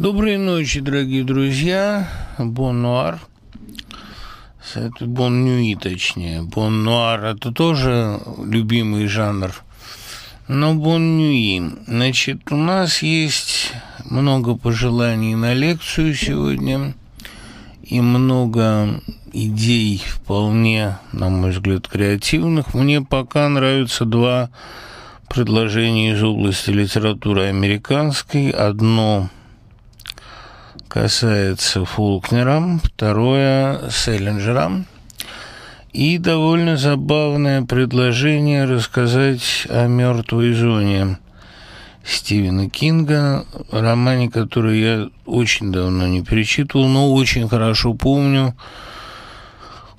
Доброй ночи, дорогие друзья. Бон нуар. Это бон нюи, точнее. Бон нуар – это тоже любимый жанр. Но бон нюи. Значит, у нас есть много пожеланий на лекцию сегодня и много идей вполне, на мой взгляд, креативных. Мне пока нравятся два предложения из области литературы американской. Одно – касается Фулкнера, второе – Селлинджера. И довольно забавное предложение рассказать о «Мертвой зоне» Стивена Кинга, романе, который я очень давно не перечитывал, но очень хорошо помню,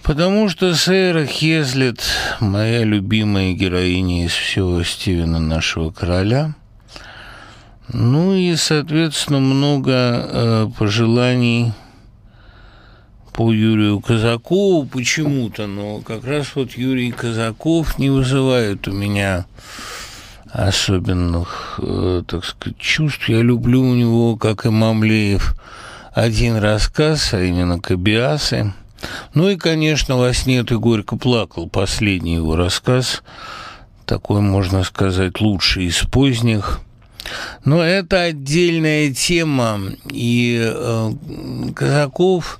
потому что Сэра Хезлет, моя любимая героиня из всего Стивена нашего короля – ну и, соответственно, много э, пожеланий по Юрию Казакову почему-то, но как раз вот Юрий Казаков не вызывает у меня особенных, э, так сказать, чувств. Я люблю у него, как и Мамлеев, один рассказ, а именно «Кабиасы». Ну и, конечно, «Во сне ты горько плакал», последний его рассказ, такой, можно сказать, лучший из поздних – но это отдельная тема, и э, Казаков,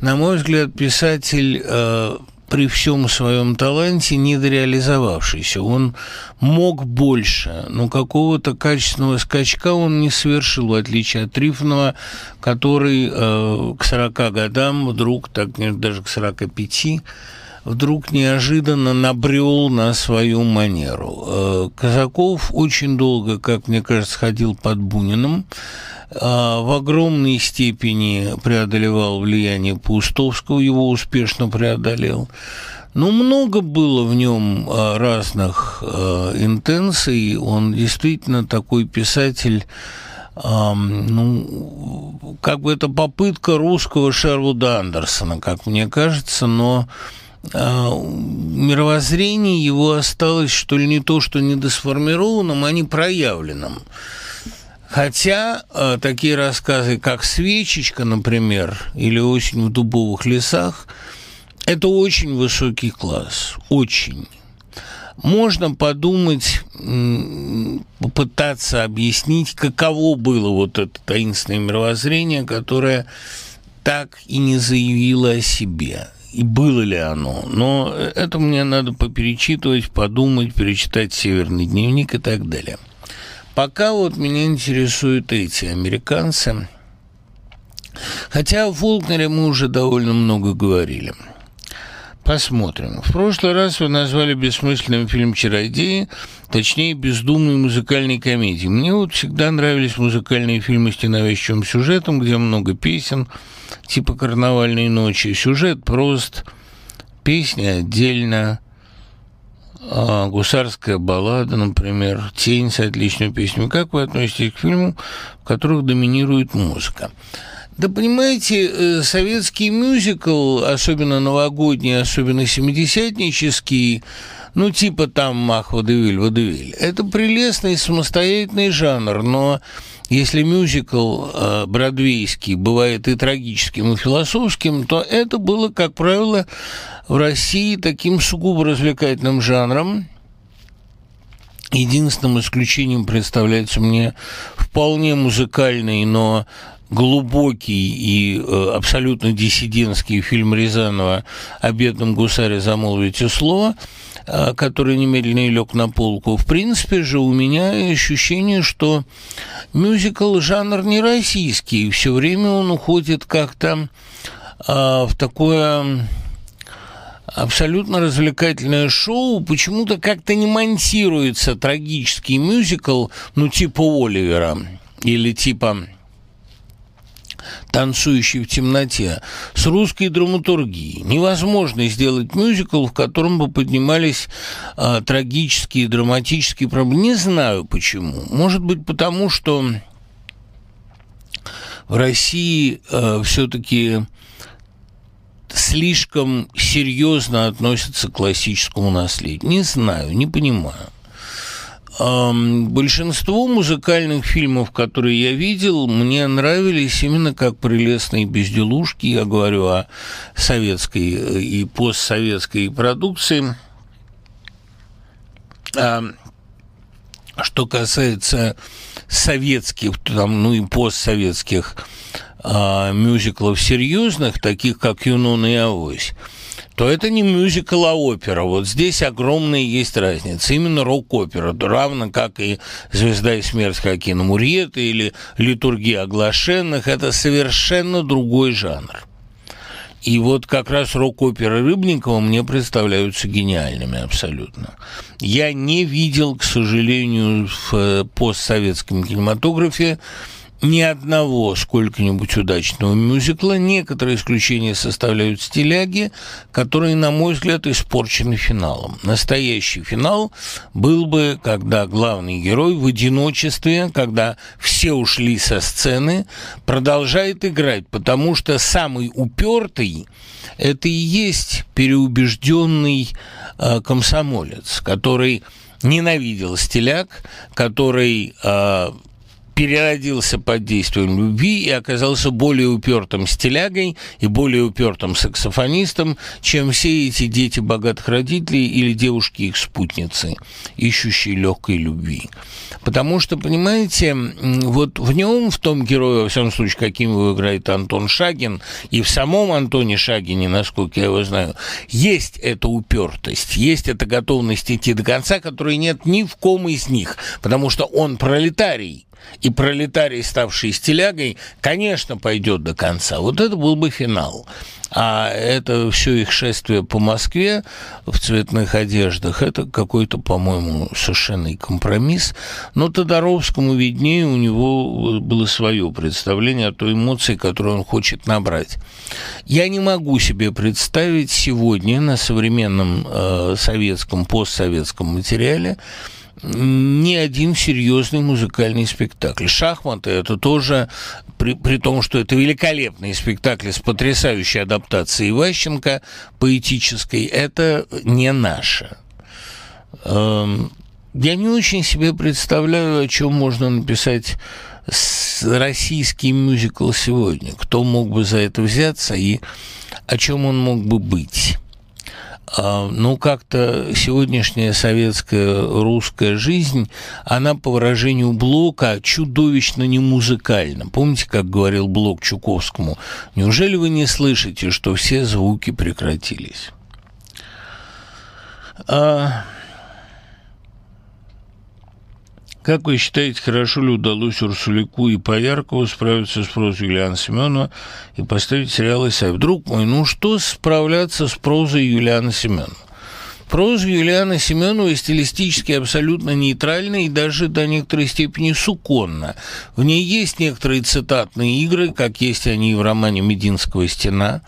на мой взгляд, писатель э, при всем своем таланте недореализовавшийся. Он мог больше, но какого-то качественного скачка он не совершил, в отличие от Трифонова, который э, к 40 годам вдруг, так даже к 45, вдруг неожиданно набрел на свою манеру. Э, Казаков очень долго, как мне кажется, ходил под Буниным, э, в огромной степени преодолевал влияние Паустовского, его успешно преодолел. Но много было в нем э, разных интенций. Он действительно такой писатель, ну, как бы это попытка русского Шервуда Андерсона, как мне кажется, но а, мировоззрение его осталось, что ли, не то, что недосформированным, а не проявленным. Хотя э, такие рассказы, как «Свечечка», например, или «Осень в дубовых лесах», это очень высокий класс, очень. Можно подумать, попытаться объяснить, каково было вот это таинственное мировоззрение, которое так и не заявило о себе и было ли оно. Но это мне надо поперечитывать, подумать, перечитать «Северный дневник» и так далее. Пока вот меня интересуют эти американцы. Хотя о Фолкнере мы уже довольно много говорили. Посмотрим. В прошлый раз вы назвали бессмысленным фильм «Чародеи», точнее, бездумной музыкальной комедией. Мне вот всегда нравились музыкальные фильмы с ненавязчивым сюжетом, где много песен, типа «Карнавальной ночи». Сюжет прост, песни отдельно, а, гусарская баллада, например, «Тень» с отличной песней. Как вы относитесь к фильму, в которых доминирует музыка? Да понимаете, э, советский мюзикл, особенно новогодний, особенно семидесятнический, ну, типа там «Мах, водевиль, водевиль», это прелестный самостоятельный жанр, но если мюзикл э, бродвейский бывает и трагическим, и философским, то это было, как правило, в России таким сугубо развлекательным жанром. Единственным исключением представляется мне вполне музыкальный, но глубокий и э, абсолютно диссидентский фильм Рязанова «О бедном гусаре замолвите слово», э, который немедленно лег на полку. В принципе же у меня ощущение, что мюзикл жанр не российский, все время он уходит как-то э, в такое абсолютно развлекательное шоу, почему-то как-то не монтируется трагический мюзикл, ну, типа Оливера или типа танцующий в темноте, с русской драматургией. Невозможно сделать мюзикл, в котором бы поднимались э, трагические, драматические проблемы. Не знаю почему. Может быть, потому что в России э, все-таки слишком серьезно относятся к классическому наследию. Не знаю, не понимаю. Большинство музыкальных фильмов, которые я видел, мне нравились именно как прелестные безделушки. Я говорю о советской э, и постсоветской продукции. А что касается советских, там, ну и постсоветских а, мюзиклов серьезных, таких как «Юнон и Авось», то это не мюзикл, а опера. Вот здесь огромная есть разница. Именно рок-опера, равно как и «Звезда и смерть» Хакина Мурьета или «Литургия оглашенных» – это совершенно другой жанр. И вот как раз рок-оперы Рыбникова мне представляются гениальными абсолютно. Я не видел, к сожалению, в э, постсоветском кинематографе ни одного сколько-нибудь удачного мюзикла. Некоторые исключения составляют стиляги, которые, на мой взгляд, испорчены финалом. Настоящий финал был бы, когда главный герой в одиночестве, когда все ушли со сцены, продолжает играть, потому что самый упертый – это и есть переубежденный э, комсомолец, который ненавидел стиляк, который э, переродился под действием любви и оказался более упертым стилягой и более упертым саксофонистом, чем все эти дети богатых родителей или девушки их спутницы, ищущие легкой любви. Потому что, понимаете, вот в нем, в том герое, во всяком случае, каким его играет Антон Шагин, и в самом Антоне Шагине, насколько я его знаю, есть эта упертость, есть эта готовность идти до конца, которой нет ни в ком из них, потому что он пролетарий, и пролетарий, ставший стилягой, конечно, пойдет до конца. Вот это был бы финал. А это все их шествие по Москве в цветных одеждах, это какой-то, по-моему, совершенный компромисс. Но Тодоровскому виднее, у него было свое представление о той эмоции, которую он хочет набрать. Я не могу себе представить сегодня на современном э, советском, постсоветском материале, ни один серьезный музыкальный спектакль. Шахматы это тоже, при, при том, что это великолепный спектакль с потрясающей адаптацией Иващенко, поэтической, это не наше. Эм, я не очень себе представляю, о чем можно написать российский мюзикл сегодня. Кто мог бы за это взяться и о чем он мог бы быть. А, ну, как-то сегодняшняя советская русская жизнь, она, по выражению Блока, чудовищно не музыкальна. Помните, как говорил Блок Чуковскому? Неужели вы не слышите, что все звуки прекратились? А... Как вы считаете, хорошо ли удалось Урсулику и Пояркову справиться с прозой Юлиана Семенова и поставить сериал «Исаев»? Друг мой, ну что справляться с прозой Юлиана Семенова? Проза Юлиана Семенова стилистически абсолютно нейтральна и даже до некоторой степени суконна. В ней есть некоторые цитатные игры, как есть они в романе «Мединского стена»,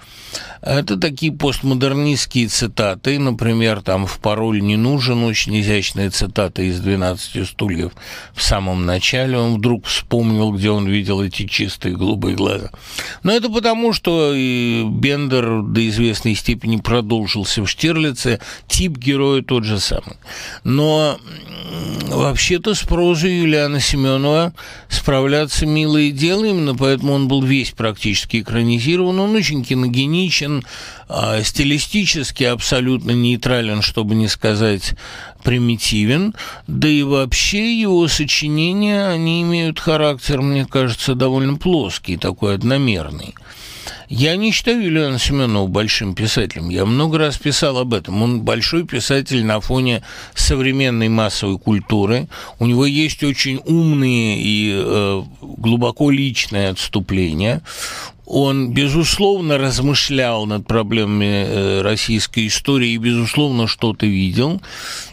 это такие постмодернистские цитаты, например, там «В пароль не нужен», очень изящная цитата из «12 стульев» в самом начале. Он вдруг вспомнил, где он видел эти чистые голубые глаза. Но это потому, что и Бендер до известной степени продолжился в Штирлице, тип героя тот же самый. Но вообще-то с прозой Юлиана Семенова справляться милое дело, именно поэтому он был весь практически экранизирован. Он очень киногеничен, а, стилистически абсолютно нейтрален, чтобы не сказать примитивен, да и вообще его сочинения, они имеют характер, мне кажется, довольно плоский, такой одномерный. Я не считаю Юлиана Семенова большим писателем. Я много раз писал об этом. Он большой писатель на фоне современной массовой культуры. У него есть очень умные и э, глубоко личные отступления он, безусловно, размышлял над проблемами э, российской истории и, безусловно, что-то видел.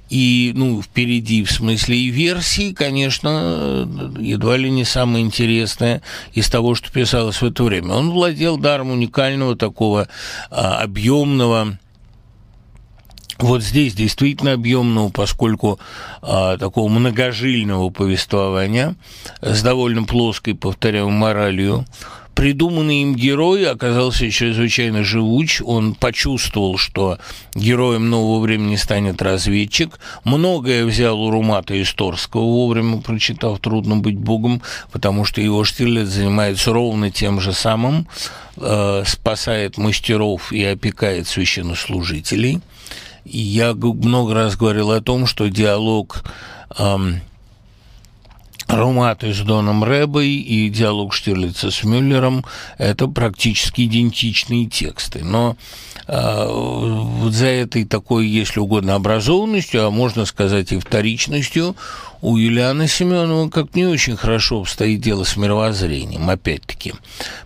И, ну, впереди, в смысле, и версии, конечно, едва ли не самое интересное из того, что писалось в это время. Он владел даром уникального такого а, объемного вот здесь действительно объемного, поскольку а, такого многожильного повествования с довольно плоской, повторяю, моралью, Придуманный им герой оказался чрезвычайно живуч. Он почувствовал, что героем нового времени станет разведчик. Многое взял у Румата из Торского, вовремя прочитав «Трудно быть Богом», потому что его Штирлиц занимается ровно тем же самым, э, спасает мастеров и опекает священнослужителей. И я много раз говорил о том, что диалог эм, Руматы с Доном Рэбой и диалог Штирлица с Мюллером – это практически идентичные тексты. Но э, вот за этой такой, если угодно, образованностью, а можно сказать и вторичностью, у Юлианы Семенова как не очень хорошо обстоит дело с мировоззрением, опять-таки.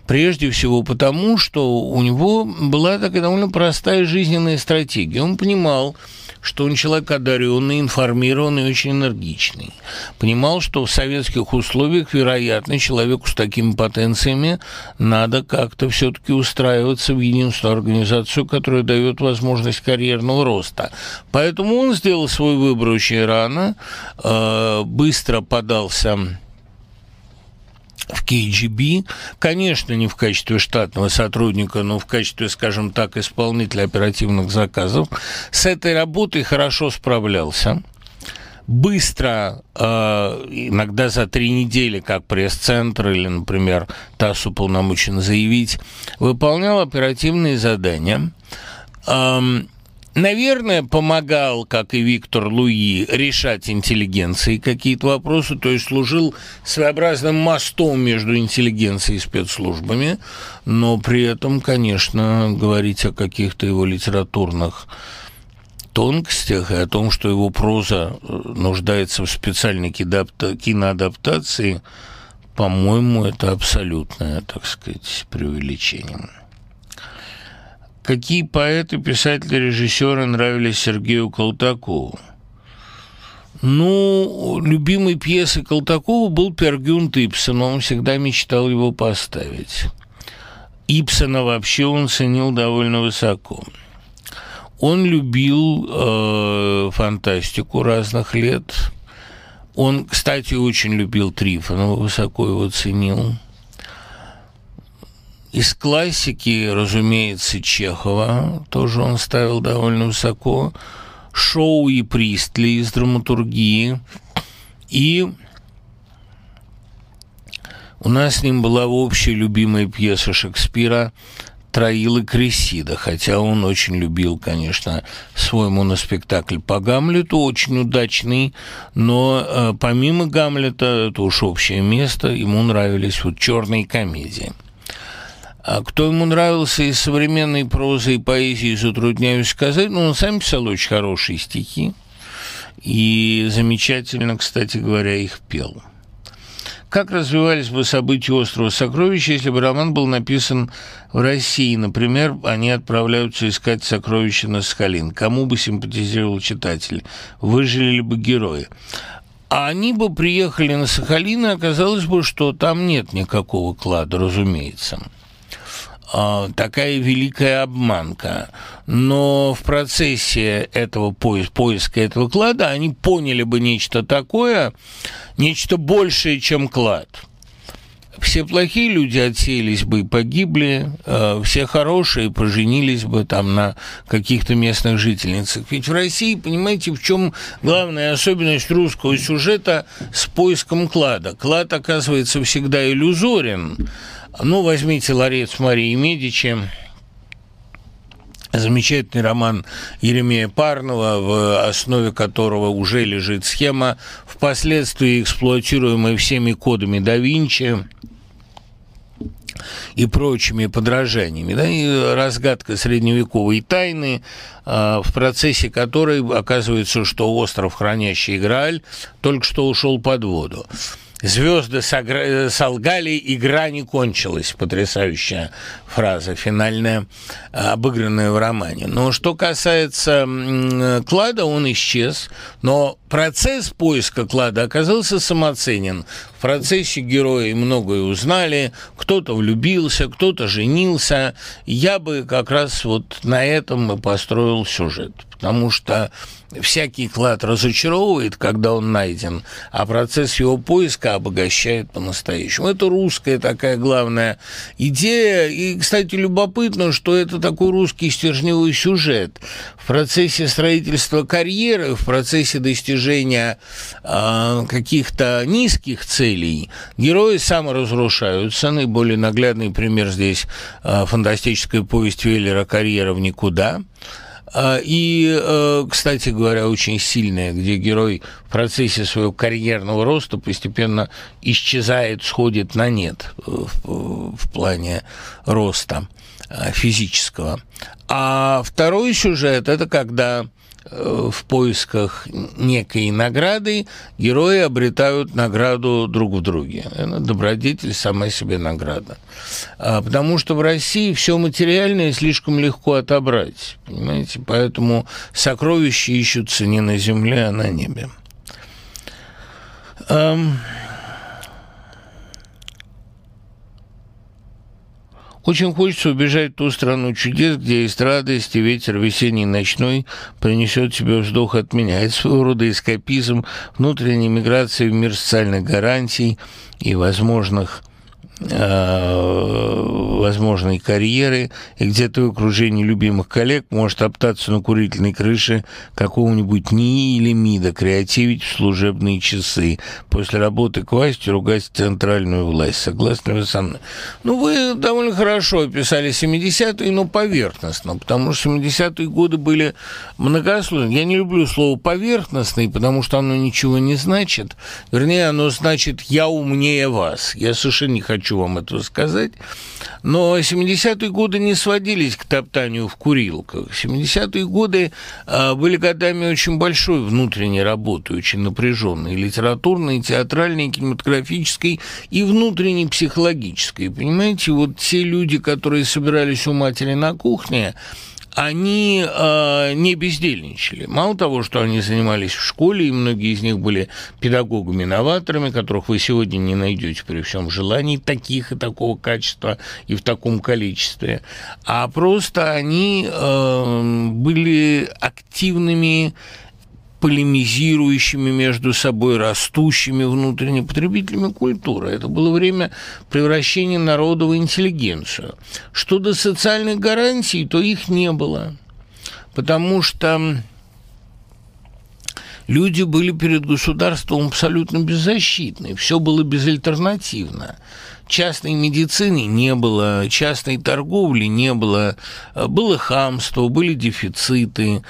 Прежде всего потому, что у него была такая довольно простая жизненная стратегия. Он понимал, он человек одаренный, информированный, очень энергичный. Понимал, что в советских условиях, вероятно, человеку с такими потенциями надо как-то все-таки устраиваться в единственную организацию, которая дает возможность карьерного роста. Поэтому он сделал свой выбор очень рано, э, быстро подался в KGB, конечно, не в качестве штатного сотрудника, но в качестве, скажем так, исполнителя оперативных заказов, с этой работой хорошо справлялся быстро, э, иногда за три недели, как пресс-центр или, например, ТАСС уполномочен заявить, выполнял оперативные задания. Наверное, помогал, как и Виктор Луи, решать интеллигенции какие-то вопросы, то есть служил своеобразным мостом между интеллигенцией и спецслужбами, но при этом, конечно, говорить о каких-то его литературных тонкостях и о том, что его проза э, нуждается в специальной киноадаптации, по-моему, это абсолютное, так сказать, преувеличение. Какие поэты, писатели, режиссеры нравились Сергею Колтакову? Ну, любимой пьесой Колтакова был Пергюнт Ипсона. Он всегда мечтал его поставить. Ипсона вообще он ценил довольно высоко. Он любил э, фантастику разных лет. Он, кстати, очень любил Трифонова, высоко его ценил. Из классики, разумеется, Чехова, тоже он ставил довольно высоко, Шоу и Пристли из драматургии, и у нас с ним была общая любимая пьеса Шекспира «Троил и Кресида», хотя он очень любил, конечно, свой моноспектакль по Гамлету, очень удачный, но э, помимо Гамлета, это уж общее место, ему нравились вот черные комедии – а кто ему нравился из современной прозы и поэзии, затрудняюсь сказать, но он сам писал очень хорошие стихи и замечательно, кстати говоря, их пел. Как развивались бы события «Острова сокровищ», если бы роман был написан в России? Например, они отправляются искать сокровища на Сахалин. Кому бы симпатизировал читатель? Выжили ли бы герои? А они бы приехали на Сахалин, и оказалось бы, что там нет никакого клада, разумеется. А, такая великая обманка. Но в процессе этого поиска, поиска этого клада они поняли бы нечто такое, нечто большее, чем клад. Все плохие люди отсеялись бы и погибли, а, все хорошие поженились бы там на каких-то местных жительницах. Ведь в России, понимаете, в чем главная особенность русского сюжета с поиском клада? Клад оказывается всегда иллюзорен, ну, возьмите «Ларец Марии Медичи», замечательный роман Еремея Парнова, в основе которого уже лежит схема, впоследствии эксплуатируемая всеми кодами да Винчи и прочими подражаниями, да, и разгадка средневековой тайны, а, в процессе которой оказывается, что остров, хранящий Грааль, только что ушел под воду. Звезды солгали, игра не кончилась. Потрясающая фраза, финальная, обыгранная в романе. Но что касается Клада, он исчез, но процесс поиска клада оказался самоценен. В процессе герои многое узнали, кто-то влюбился, кто-то женился. Я бы как раз вот на этом и построил сюжет, потому что всякий клад разочаровывает, когда он найден, а процесс его поиска обогащает по-настоящему. Это русская такая главная идея. И, кстати, любопытно, что это такой русский стержневой сюжет. В процессе строительства карьеры, в процессе достижения э, каких-то низких целей герои саморазрушаются. Наиболее наглядный пример здесь э, фантастическая повесть Веллера «Карьера в никуда», а, и, э, кстати говоря, очень сильная, где герой в процессе своего карьерного роста постепенно исчезает, сходит на нет э, в, в плане роста э, физического. А второй сюжет – это когда Э, в поисках некой награды герои обретают награду друг в друге. Добродетель сама себе награда. А, потому что в России все материальное слишком легко отобрать. Понимаете? Поэтому сокровища ищутся не на земле, а на небе. Очень хочется убежать в ту страну чудес, где есть радость, и ветер весенний ночной принесет тебе вздох от меня. Это своего рода эскапизм, внутренней миграции в мир социальных гарантий и возможных возможной карьеры, и где-то в окружении любимых коллег может оптаться на курительной крыше какого-нибудь НИИ или МИДа, креативить в служебные часы, после работы к власти ругать центральную власть. Согласны вы со мной? Ну, вы довольно хорошо описали 70-е, но поверхностно, потому что 70-е годы были многослойные. Я не люблю слово «поверхностный», потому что оно ничего не значит. Вернее, оно значит «я умнее вас». Я совершенно не хочу хочу вам этого сказать. Но 70-е годы не сводились к топтанию в курилках. 70-е годы а, были годами очень большой внутренней работы, очень напряженной, литературной, театральной, кинематографической и внутренней психологической. Понимаете, вот те люди, которые собирались у матери на кухне, они э, не бездельничали. Мало того, что они занимались в школе, и многие из них были педагогами-новаторами, которых вы сегодня не найдете при всем желании таких и такого качества и в таком количестве, а просто они э, были активными полемизирующими между собой, растущими внутренне потребителями культуры. Это было время превращения народа в интеллигенцию. Что до социальных гарантий, то их не было, потому что люди были перед государством абсолютно беззащитны, все было безальтернативно частной медицины не было, частной торговли не было, было хамство, были дефициты,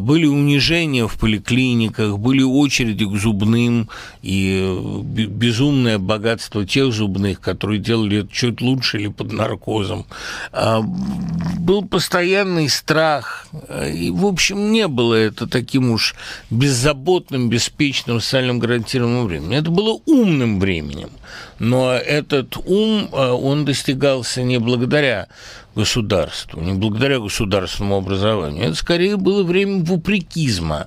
были унижения в поликлиниках, были очереди к зубным и безумное богатство тех зубных, которые делали это чуть лучше или под наркозом. Был постоянный страх, и, в общем, не было это таким уж беззаботным, беспечным, социальным гарантированным временем. Это было умным временем. Но этот ум, э, он достигался не благодаря государству, не благодаря государственному образованию. Это скорее было время вопрекизма.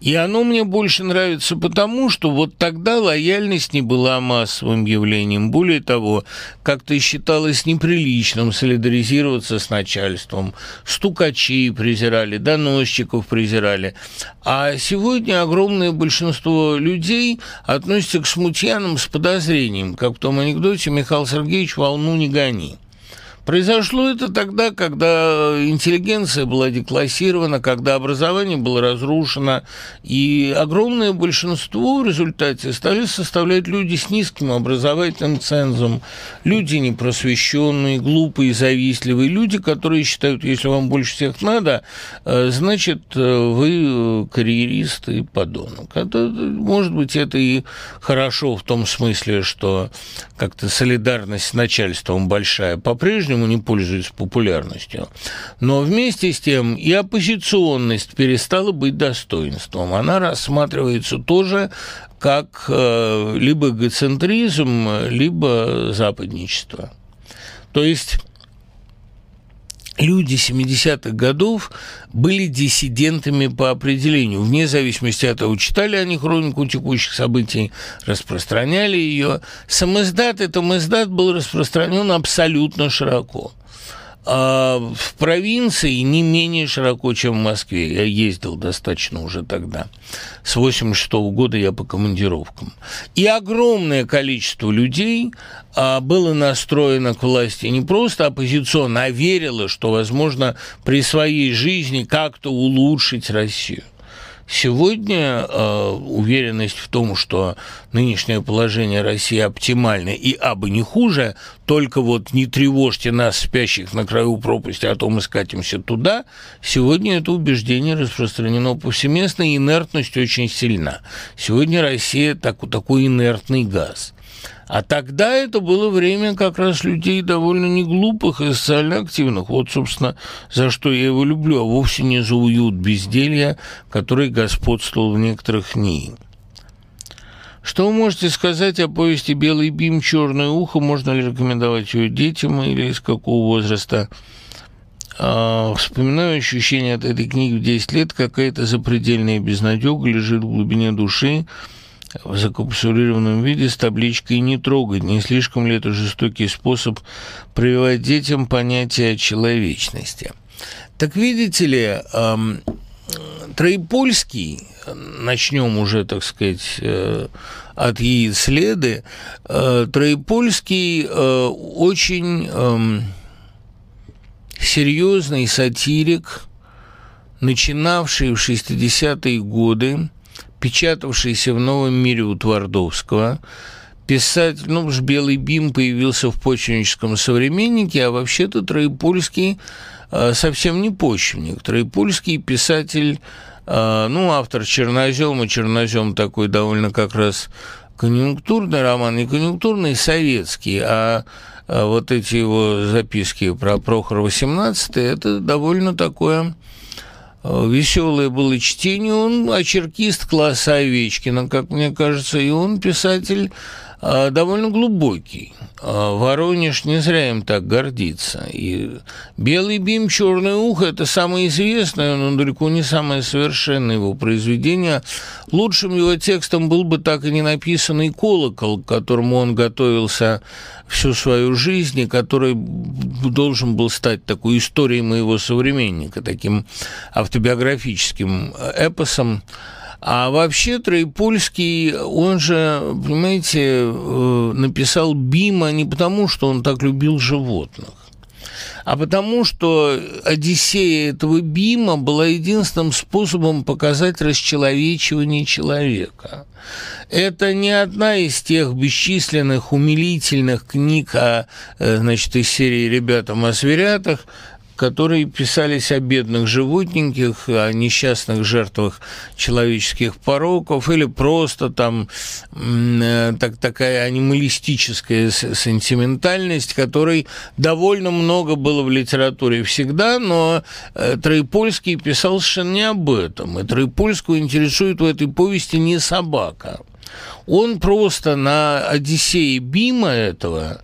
И оно мне больше нравится потому, что вот тогда лояльность не была массовым явлением. Более того, как-то считалось неприличным солидаризироваться с начальством. Стукачей презирали, доносчиков презирали. А сегодня огромное большинство людей относятся к смутьянам с подозрением, как в том анекдоте «Михаил Сергеевич, волну не гони». Произошло это тогда, когда интеллигенция была деклассирована, когда образование было разрушено, и огромное большинство в результате стали составлять люди с низким образовательным цензом, люди непросвещенные, глупые, завистливые, люди, которые считают, если вам больше всех надо, э, значит, э, вы карьерист и подонок. Это, может быть, это и хорошо в том смысле, что как-то солидарность с начальством большая по-прежнему, по-прежнему не пользуется популярностью. Но вместе с тем и оппозиционность перестала быть достоинством. Она рассматривается тоже как э, либо эгоцентризм, либо западничество. То есть люди 70-х годов были диссидентами по определению. Вне зависимости от того, читали они хронику текущих событий, распространяли ее. Самоздат, это издат был распространен абсолютно широко. А в провинции не менее широко, чем в Москве. Я ездил достаточно уже тогда. С 86 -го года я по командировкам. И огромное количество людей а, было настроено к власти не просто оппозиционно, а верило, что возможно при своей жизни как-то улучшить Россию. Сегодня э, уверенность в том, что нынешнее положение России оптимально и абы не хуже, только вот не тревожьте нас, спящих на краю пропасти, а то мы скатимся туда, сегодня это убеждение распространено повсеместно, и инертность очень сильна. Сегодня Россия так, такой инертный газ – а тогда это было время как раз людей довольно неглупых и социально активных. Вот, собственно, за что я его люблю, а вовсе не за уют безделья, который господствовал в некоторых НИИ. Что вы можете сказать о повести «Белый бим. Черное ухо»? Можно ли рекомендовать ее детям или из какого возраста? А, вспоминаю ощущение от этой книги в 10 лет. Какая-то запредельная безнадега лежит в глубине души в закапсулированном виде с табличкой «Не трогать». Не слишком ли это жестокий способ прививать детям понятие человечности? Так видите ли, эм, Троепольский, начнем уже, так сказать, э, от яиц следы, э, Троепольский э, очень э, серьезный сатирик, начинавший в 60-е годы печатавшийся в «Новом мире» у Твардовского, писатель, ну уж «Белый бим» появился в почвенническом современнике, а вообще-то Троепольский э, совсем не почвенник. Троепольский писатель, э, ну, автор «Чернозема», «Чернозем» такой довольно как раз конъюнктурный роман, не конъюнктурный, советский, а, а вот эти его записки про Прохора 18 это довольно такое веселое было чтение. Он очеркист класса Овечкина, как мне кажется, и он писатель довольно глубокий. Э, Воронеж не зря им так гордится. И «Белый бим, черное ухо» – это самое известное, но далеко не самое совершенное его произведение. Лучшим его текстом был бы так и не написанный «Колокол», к которому он готовился всю свою жизнь, и который должен был стать такой историей моего современника, таким автобиографическим эпосом. А вообще Троепольский, он же, понимаете, э, написал Бима не потому, что он так любил животных, а потому что Одиссея этого Бима была единственным способом показать расчеловечивание человека. Это не одна из тех бесчисленных умилительных книг о, э, значит, из серии «Ребятам о зверятах», которые писались о бедных животненьких, о несчастных жертвах человеческих пороков или просто там э, так, такая анималистическая сентиментальность, которой довольно много было в литературе всегда, но э, Троепольский писал совершенно не об этом. И Троепольскую интересует в этой повести не собака. Он просто на Одиссее Бима этого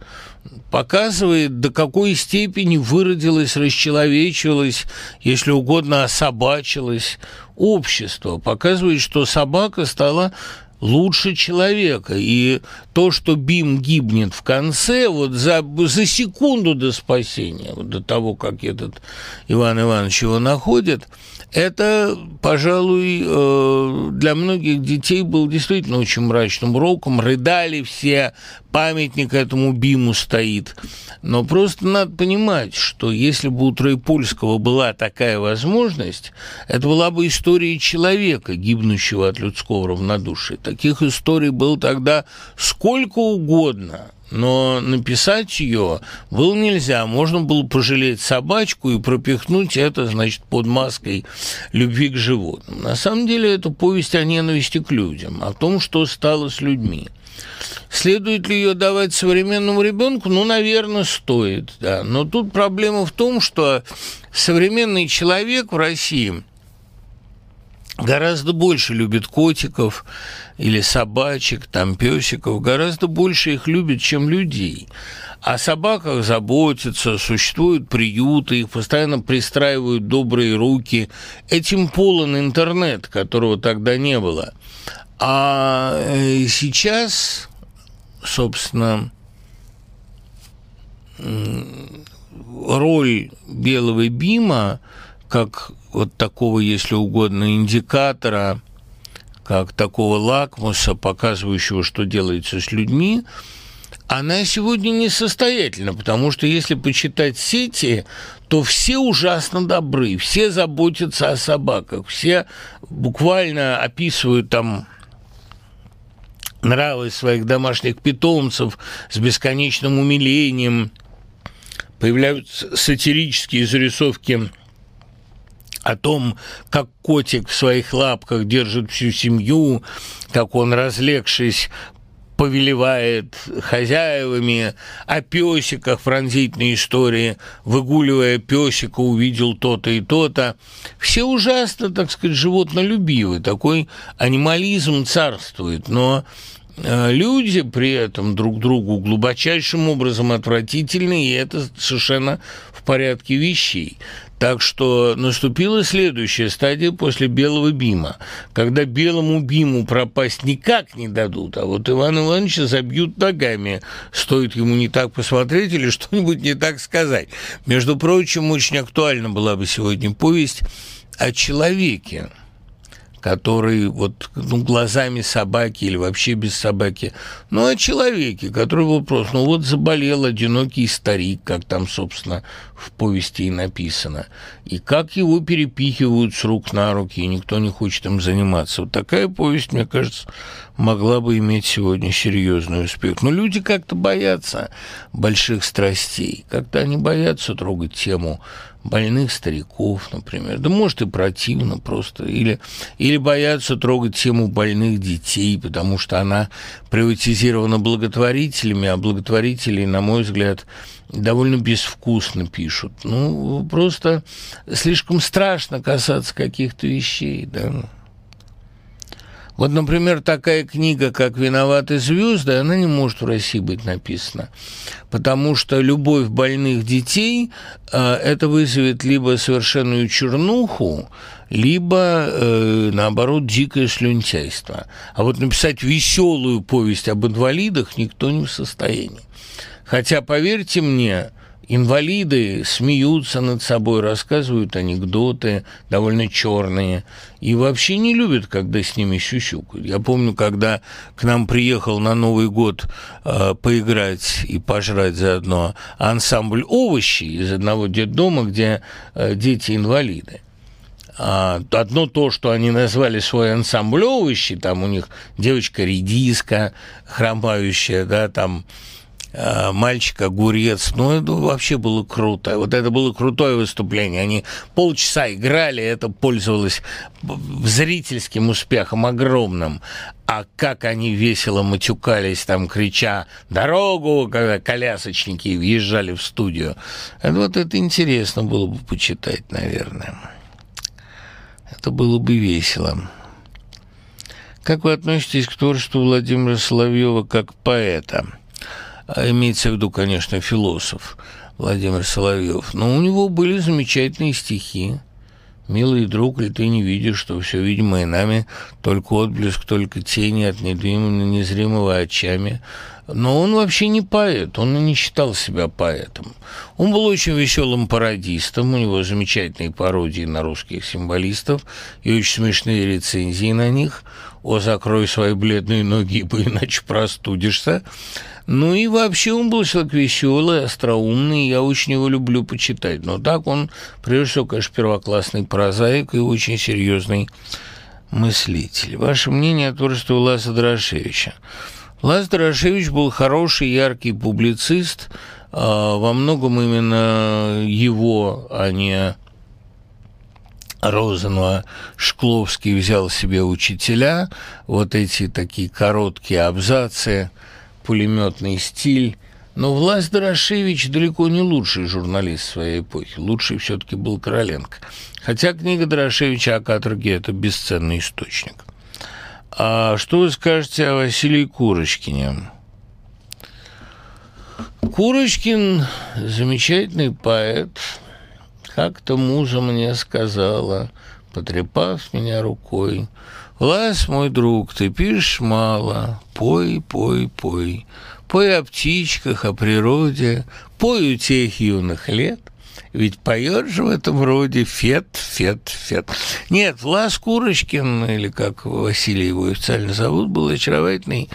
показывает, до какой степени выродилось, расчеловечилось, если угодно, особачилось общество. Показывает, что собака стала лучше человека. И то, что Бим гибнет в конце, вот за, за секунду до спасения, вот до того, как этот Иван Иванович его находит, это, пожалуй, э, для многих детей был действительно очень мрачным уроком. Рыдали все, памятник этому Биму стоит. Но просто надо понимать, что если бы у Троепольского была такая возможность, это была бы история человека, гибнущего от людского равнодушия. Таких историй было тогда сколько угодно – но написать ее было нельзя. Можно было пожалеть собачку и пропихнуть это, значит, под маской любви к животным. На самом деле это повесть о ненависти к людям, о том, что стало с людьми. Следует ли ее давать современному ребенку? Ну, наверное, стоит, да. Но тут проблема в том, что современный человек в России гораздо больше любит котиков или собачек, там песиков, гораздо больше их любит, чем людей. О собаках заботятся, существуют приюты, их постоянно пристраивают добрые руки. Этим полон интернет, которого тогда не было. А э, сейчас, собственно, роль белого бима как вот такого, если угодно, индикатора, как такого лакмуса, показывающего, что делается с людьми, она сегодня несостоятельна, потому что если почитать сети, то все ужасно добры, все заботятся о собаках, все буквально описывают там нравы своих домашних питомцев с бесконечным умилением. Появляются сатирические зарисовки о том, как котик в своих лапках держит всю семью, как он, разлегшись, повелевает хозяевами, о песиках пронзительные истории, выгуливая песика, увидел то-то и то-то. Все ужасно, так сказать, животнолюбивы, такой анимализм царствует, но люди при этом друг другу глубочайшим образом отвратительны, и это совершенно в порядке вещей. Так что наступила следующая стадия после белого бима, когда белому биму пропасть никак не дадут, а вот Иван Ивановича забьют ногами, стоит ему не так посмотреть или что-нибудь не так сказать. Между прочим, очень актуальна была бы сегодня повесть о человеке, который вот ну, глазами собаки или вообще без собаки, ну, о человеке, который вопрос, ну, вот заболел одинокий старик, как там, собственно, в повести и написано, и как его перепихивают с рук на руки, и никто не хочет им заниматься. Вот такая повесть, мне кажется, могла бы иметь сегодня серьезный успех. Но люди как-то боятся больших страстей, как-то они боятся трогать тему больных стариков, например. Да может и противно просто. Или, или боятся трогать тему больных детей, потому что она приватизирована благотворителями, а благотворители, на мой взгляд, довольно безвкусно пишут. Ну, просто слишком страшно касаться каких-то вещей, да. Вот, например, такая книга, как «Виноваты звезды», она не может в России быть написана, потому что любовь больных детей э, это вызовет либо совершенную чернуху, либо, э, наоборот, дикое слюнтяйство. А вот написать веселую повесть об инвалидах никто не в состоянии. Хотя, поверьте мне, Инвалиды смеются над собой, рассказывают анекдоты довольно черные и вообще не любят, когда с ними щущукают. Я помню, когда к нам приехал на Новый год э, поиграть и пожрать заодно ансамбль овощи из одного детдома, где э, дети инвалиды. А, одно то, что они назвали свой ансамбль овощи, там у них девочка-редиска хромающая, да, там мальчик огурец. Ну, это вообще было круто. Вот это было крутое выступление. Они полчаса играли, это пользовалось зрительским успехом огромным. А как они весело матюкались, там, крича «Дорогу!», когда колясочники въезжали в студию. Это, вот это интересно было бы почитать, наверное. Это было бы весело. Как вы относитесь к творчеству Владимира Соловьева как поэта? А имеется в виду, конечно, философ Владимир Соловьев, но у него были замечательные стихи. «Милый друг, ли ты не видишь, что все видимое нами только отблеск, только тени от недвимого, незримого очами?» Но он вообще не поэт, он не считал себя поэтом. Он был очень веселым пародистом, у него замечательные пародии на русских символистов и очень смешные рецензии на них. «О, закрой свои бледные ноги, иначе простудишься». Ну и вообще он был человек веселый, остроумный, я очень его люблю почитать. Но так он, прежде всего, конечно, первоклассный прозаик и очень серьезный мыслитель. Ваше мнение о творчестве Ласа Дорошевича? Лас Дорошевич был хороший, яркий публицист, а, во многом именно его, а не Розанова Шкловский взял себе учителя, вот эти такие короткие абзацы – пулеметный стиль, Но Влас Дорошевич далеко не лучший журналист своей эпохи. Лучший все-таки был Короленко. Хотя книга Дорошевича о каторге – это бесценный источник. А что вы скажете о Василии Курочкине? Курочкин – замечательный поэт. Как-то муза мне сказала, потрепав меня рукой, «Лас, мой друг, ты пишешь мало, пой, пой, пой, пой о птичках, о природе, пой у тех юных лет, ведь поет же в этом роде фет, фет, фет. Нет, Влас Курочкин, или как Василий его официально зовут, был очаровательный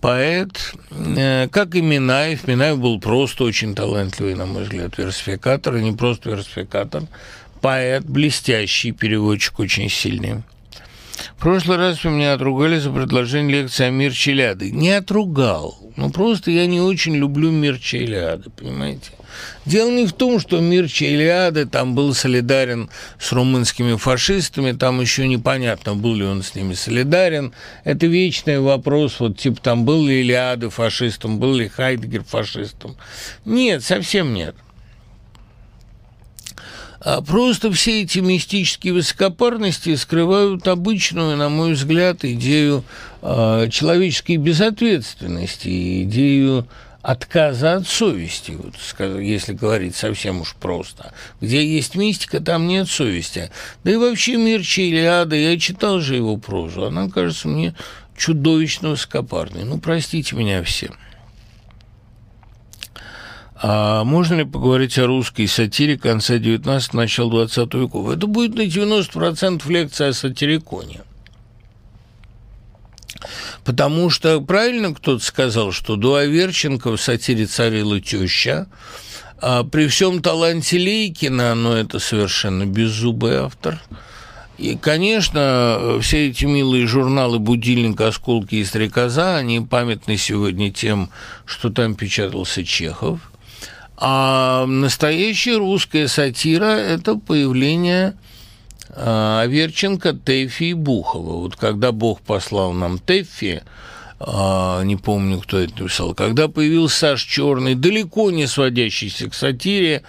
поэт, э, как и Минаев. Минаев был просто очень талантливый, на мой взгляд, версификатор, и не просто версификатор, поэт, блестящий, переводчик очень сильный. В прошлый раз вы меня отругали за предложение лекции о мир Челяды. Не отругал. Ну, просто я не очень люблю мир Челяды, понимаете? Дело не в том, что мир Челиады там был солидарен с румынскими фашистами, там еще непонятно, был ли он с ними солидарен. Это вечный вопрос, вот типа там был ли Илиады фашистом, был ли Хайдгер фашистом. Нет, совсем нет. А просто все эти мистические высокопарности скрывают обычную, на мой взгляд, идею э, человеческой безответственности, идею отказа от совести, вот, если говорить совсем уж просто. Где есть мистика, там нет совести. Да и вообще мир Чилиада, я читал же его прозу, она кажется мне чудовищно высокопарной. Ну, простите меня всем. А можно ли поговорить о русской сатире конца 19 начала 20 веков? Это будет на 90% лекция о сатириконе. Потому что правильно кто-то сказал, что до Аверченко в сатире царила теща, а при всем таланте Лейкина, но это совершенно беззубый автор – и, конечно, все эти милые журналы «Будильник», «Осколки» и «Стрекоза», они памятны сегодня тем, что там печатался Чехов – а настоящая русская сатира – это появление а, Аверченко, Тэффи и Бухова. Вот когда Бог послал нам Тэффи, а, не помню, кто это написал, когда появился Саш Черный, далеко не сводящийся к сатире,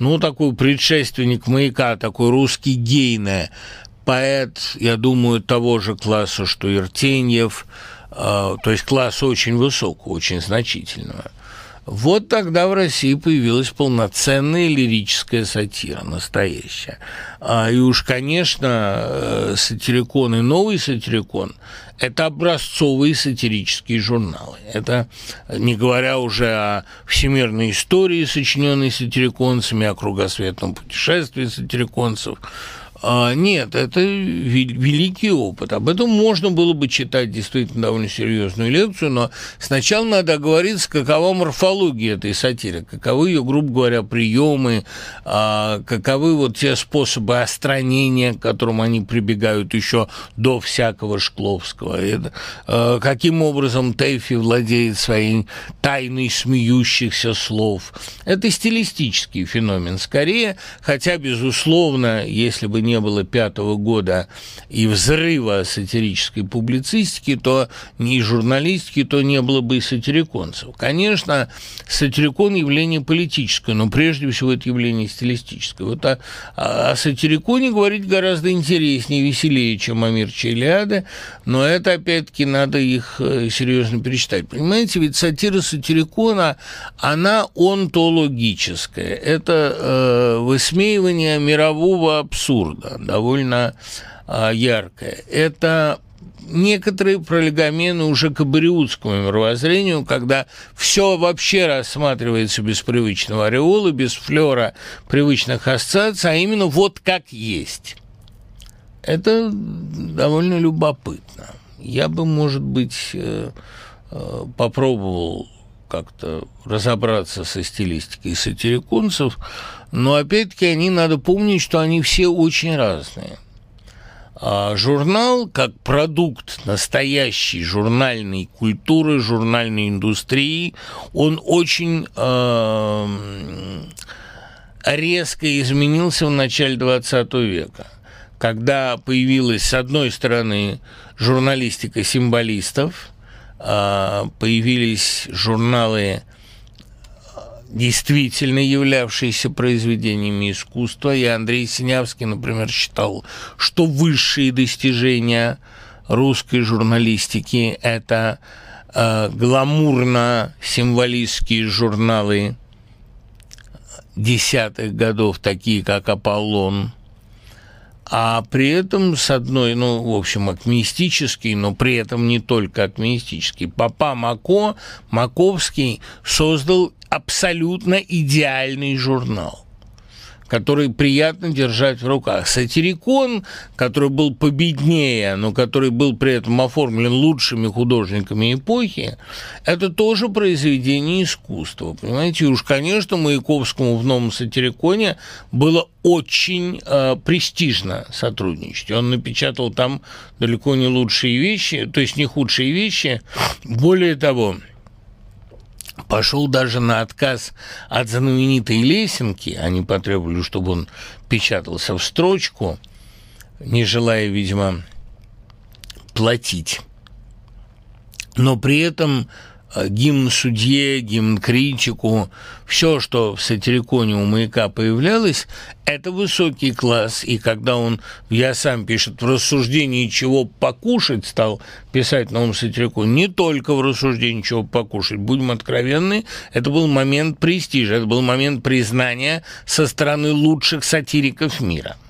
ну, такой предшественник маяка, такой русский гейне, поэт, я думаю, того же класса, что Иртеньев, а, то есть класса очень высокого, очень значительного. Вот тогда в России появилась полноценная лирическая сатира, настоящая. А, и уж, конечно, э, сатирикон и новый сатирикон – это образцовые сатирические журналы. Это, не говоря уже о всемирной истории, сочиненной сатириконцами, о кругосветном путешествии сатириконцев – нет, это великий опыт. Об этом можно было бы читать действительно довольно серьезную лекцию, но сначала надо оговориться, какова морфология этой сатиры, каковы ее, грубо говоря, приемы, а, каковы вот те способы остранения, к которым они прибегают еще до всякого Шкловского. Это, а, каким образом Тэфи владеет своей тайной смеющихся слов. Это стилистический феномен скорее, хотя, безусловно, если бы не было пятого года и взрыва сатирической публицистики, то ни журналистики, то не было бы и сатириконцев. Конечно, сатирикон – явление политическое, но прежде всего это явление стилистическое. Вот о, о сатириконе говорить гораздо интереснее, веселее, чем о Мирче Илиаде, но это, опять-таки, надо их э, серьезно перечитать. Понимаете, ведь сатира сатирикона, она онтологическая. Это э, высмеивание мирового абсурда абсурда, довольно а, яркое. Это некоторые пролегомены уже к абориутскому мировоззрению, когда все вообще рассматривается без привычного ореола, без флера привычных ассоциаций, а именно вот как есть. Это довольно любопытно. Я бы, может быть, э, э, попробовал как-то разобраться со стилистикой сатириконцев, но опять-таки они надо помнить, что они все очень разные. А журнал как продукт настоящей журнальной культуры, журнальной индустрии, он очень э, резко изменился в начале XX века, когда появилась, с одной стороны, журналистика символистов, э, появились журналы действительно являвшиеся произведениями искусства. И Андрей Синявский, например, считал, что высшие достижения русской журналистики – это э, гламурно-символистские журналы десятых годов, такие как «Аполлон», а при этом с одной, ну, в общем, акмеистический, но при этом не только акмеистический. Папа Мако, Маковский создал абсолютно идеальный журнал который приятно держать в руках. Сатирикон, который был победнее, но который был при этом оформлен лучшими художниками эпохи, это тоже произведение искусства. Понимаете, и уж, конечно, Маяковскому в новом сатириконе было очень э, престижно сотрудничать. Он напечатал там далеко не лучшие вещи, то есть не худшие вещи. Более того, пошел даже на отказ от знаменитой лесенки, они потребовали, чтобы он печатался в строчку, не желая, видимо, платить. Но при этом гимн судье, гимн критику, все, что в сатириконе у маяка появлялось, это высокий класс. И когда он, я сам пишет, в рассуждении чего покушать стал писать на сатириконе, не только в рассуждении чего покушать, будем откровенны, это был момент престижа, это был момент признания со стороны лучших сатириков мира –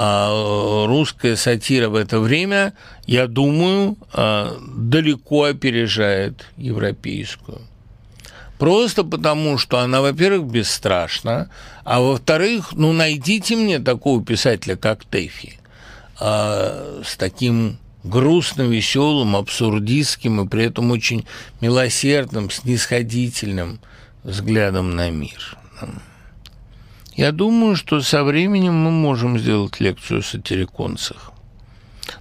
а русская сатира в это время, я думаю, а, далеко опережает европейскую. Просто потому, что она, во-первых, бесстрашна, а во-вторых, ну, найдите мне такого писателя, как Тэфи, а, с таким грустно веселым, абсурдистским и при этом очень милосердным, снисходительным взглядом на мир. Я думаю, что со временем мы можем сделать лекцию о сатириконцах.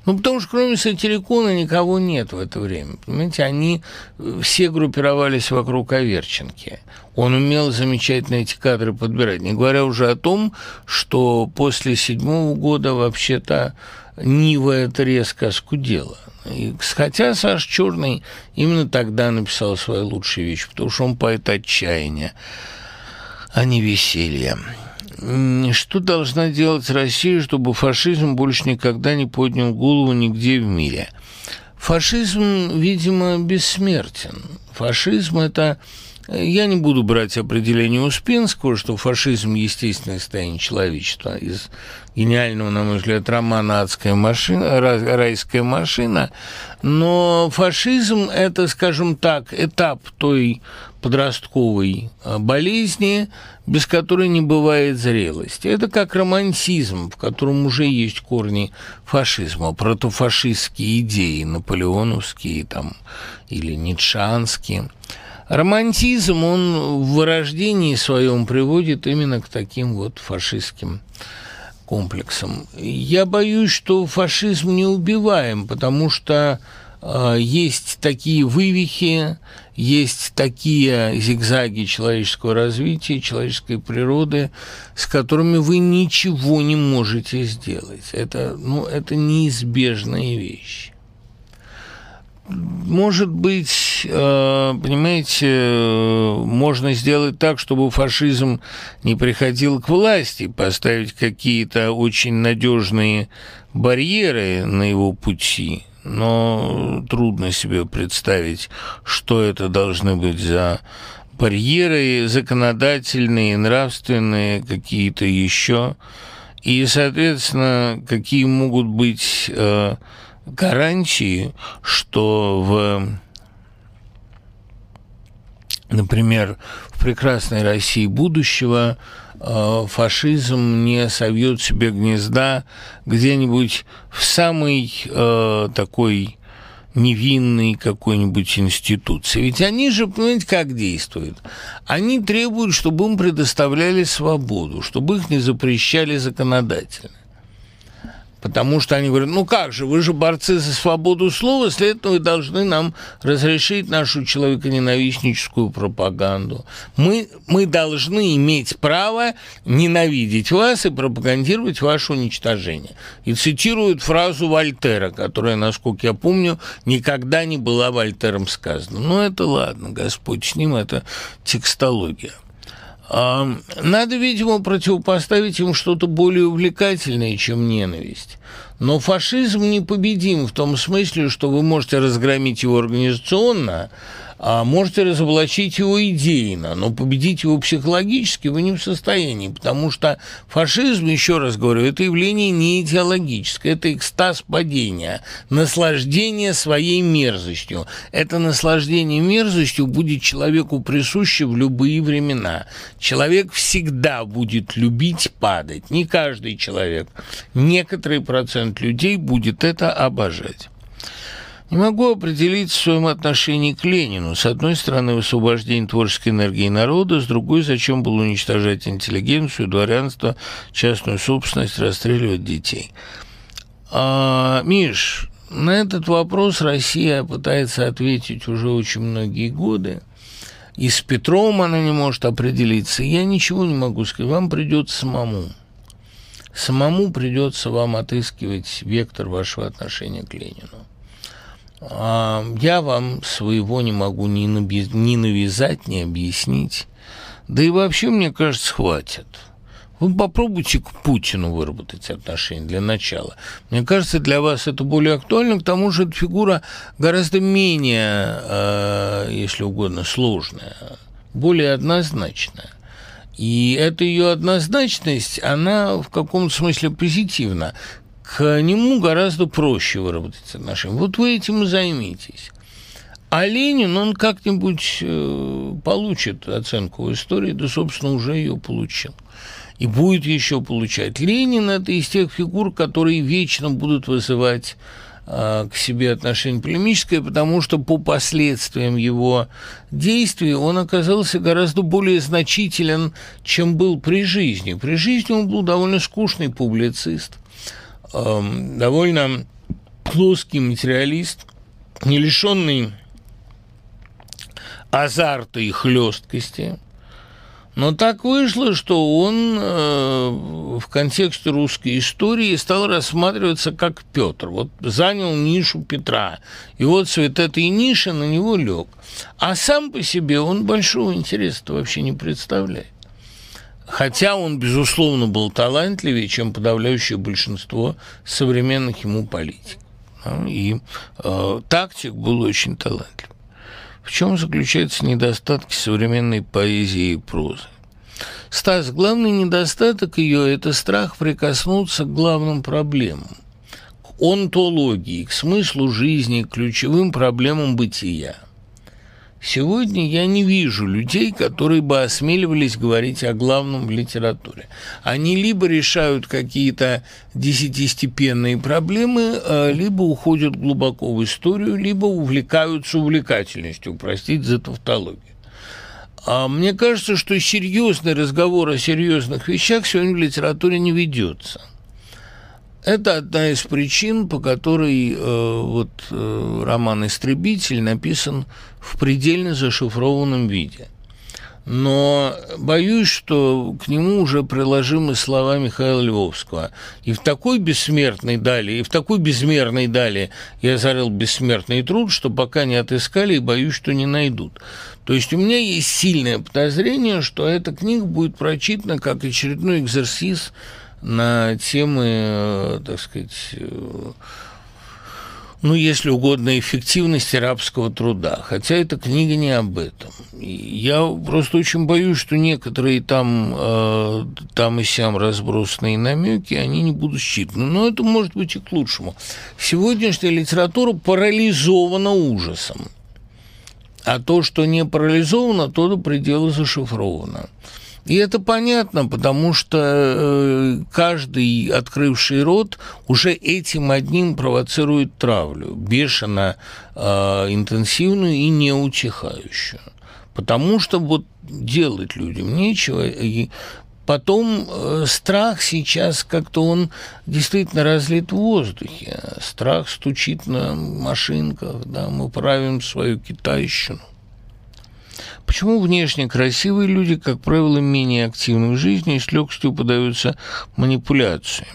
Ну, потому что кроме сатирикона никого нет в это время. Понимаете, они э, все группировались вокруг Аверченки. Он умел замечательно эти кадры подбирать. Не говоря уже о том, что после седьмого года вообще-то Нива это резко оскудела. Хотя Саш Черный именно тогда написал свои лучшие вещи, потому что он поэт отчаяния, а не веселья. Что должна делать Россия, чтобы фашизм больше никогда не поднял голову нигде в мире? Фашизм, видимо, бессмертен. Фашизм – это я не буду брать определение Успенского, что фашизм – естественное состояние человечества. Из гениального, на мой взгляд, романа «Адская машина», «Райская машина», но фашизм – это, скажем так, этап той подростковой а, болезни, без которой не бывает зрелости. Это как романтизм, в котором уже есть корни фашизма, протофашистские идеи, наполеоновские там, или ницшанские – Романтизм, он в вырождении своем приводит именно к таким вот фашистским комплексам. Я боюсь, что фашизм не убиваем, потому что э, есть такие вывихи, есть такие зигзаги человеческого развития, человеческой природы, с которыми вы ничего не можете сделать. Это, ну, это неизбежные вещи. Может быть, э, понимаете, можно сделать так, чтобы фашизм не приходил к власти, поставить какие-то очень надежные барьеры на его пути, но трудно себе представить, что это должны быть за барьеры законодательные, нравственные, какие-то еще, и, соответственно, какие могут быть э, гарантии, что в например, в прекрасной России будущего э, фашизм не совьет себе гнезда где-нибудь в самой э, такой невинной какой-нибудь институции. Ведь они же, понимаете, как действуют? Они требуют, чтобы им предоставляли свободу, чтобы их не запрещали законодательно. Потому что они говорят, ну как же, вы же борцы за свободу слова, следовательно, вы должны нам разрешить нашу человеконенавистническую пропаганду. Мы, мы должны иметь право ненавидеть вас и пропагандировать ваше уничтожение. И цитируют фразу Вольтера, которая, насколько я помню, никогда не была Вольтером сказана. Ну это ладно, Господь с ним, это текстология. Надо, видимо, противопоставить им что-то более увлекательное, чем ненависть. Но фашизм непобедим в том смысле, что вы можете разгромить его организационно, а можете разоблачить его идейно, но победить его психологически вы не в состоянии, потому что фашизм, еще раз говорю, это явление не идеологическое, это экстаз падения, наслаждение своей мерзостью. Это наслаждение мерзостью будет человеку присуще в любые времена. Человек всегда будет любить падать, не каждый человек. Некоторый процент людей будет это обожать. Не могу определить в своем отношении к Ленину. С одной стороны, освобождение творческой энергии народа, с другой, зачем было уничтожать интеллигенцию, дворянство, частную собственность, расстреливать детей. А, Миш, на этот вопрос Россия пытается ответить уже очень многие годы. И с Петром она не может определиться. Я ничего не могу сказать. Вам придется самому. Самому придется вам отыскивать вектор вашего отношения к Ленину. А, я вам своего не могу ни, навязать, ни объяснить. Да и вообще, мне кажется, хватит. Вы попробуйте к Путину выработать отношения для начала. Мне кажется, для вас это более актуально. К тому же эта фигура гораздо менее, э, если угодно, сложная, более однозначная. И эта ее однозначность, она в каком-то смысле позитивна к нему гораздо проще выработать отношения. Вот вы этим и займитесь. А Ленин, он как-нибудь э, получит оценку истории, да, собственно, уже ее получил. И будет еще получать. Ленин – это из тех фигур, которые вечно будут вызывать э, к себе отношение полемическое, потому что по последствиям его действий он оказался гораздо более значителен, чем был при жизни. При жизни он был довольно скучный публицист – довольно плоский материалист, не лишенный азарта и хлесткости. Но так вышло, что он э, в контексте русской истории стал рассматриваться как Петр. Вот занял нишу Петра. И вот цвет этой ниши на него лег. А сам по себе он большого интереса вообще не представляет. Хотя он, безусловно, был талантливее, чем подавляющее большинство современных ему политиков. И э, тактик был очень талантлив. В чем заключаются недостатки современной поэзии и прозы? Стас, главный недостаток ее – это страх прикоснуться к главным проблемам, к онтологии, к смыслу жизни, к ключевым проблемам бытия – Сегодня я не вижу людей, которые бы осмеливались говорить о главном в литературе. Они либо решают какие-то десятистепенные проблемы, а, либо уходят глубоко в историю, либо увлекаются увлекательностью, простите за тавтологию. А мне кажется, что серьезный разговор о серьезных вещах сегодня в литературе не ведется – это одна из причин, по которой э, вот э, роман «Истребитель» написан в предельно зашифрованном виде. Но боюсь, что к нему уже приложимы слова Михаила Львовского. И в такой бессмертной дали, и в такой безмерной дали я зарыл бессмертный труд, что пока не отыскали, и боюсь, что не найдут. То есть у меня есть сильное подозрение, что эта книга будет прочитана как очередной экзерсис на темы, э, так сказать, э, ну, если угодно, эффективности рабского труда. Хотя эта книга не об этом. Я просто очень боюсь, что некоторые там, э, там и сям разбросанные намеки, они не будут считаны. Но это может быть и к лучшему. Сегодняшняя литература парализована ужасом. А то, что не парализовано, то до предела зашифровано. И это понятно, потому что э, каждый открывший рот уже этим одним провоцирует травлю, бешено э, интенсивную и неутихающую. Потому что вот делать людям нечего, и Потом э, страх сейчас как-то он действительно разлит в воздухе. Страх стучит на машинках, да, мы правим свою китайщину. Почему внешне красивые люди, как правило, менее активны в жизни и с легкостью подаются манипуляции?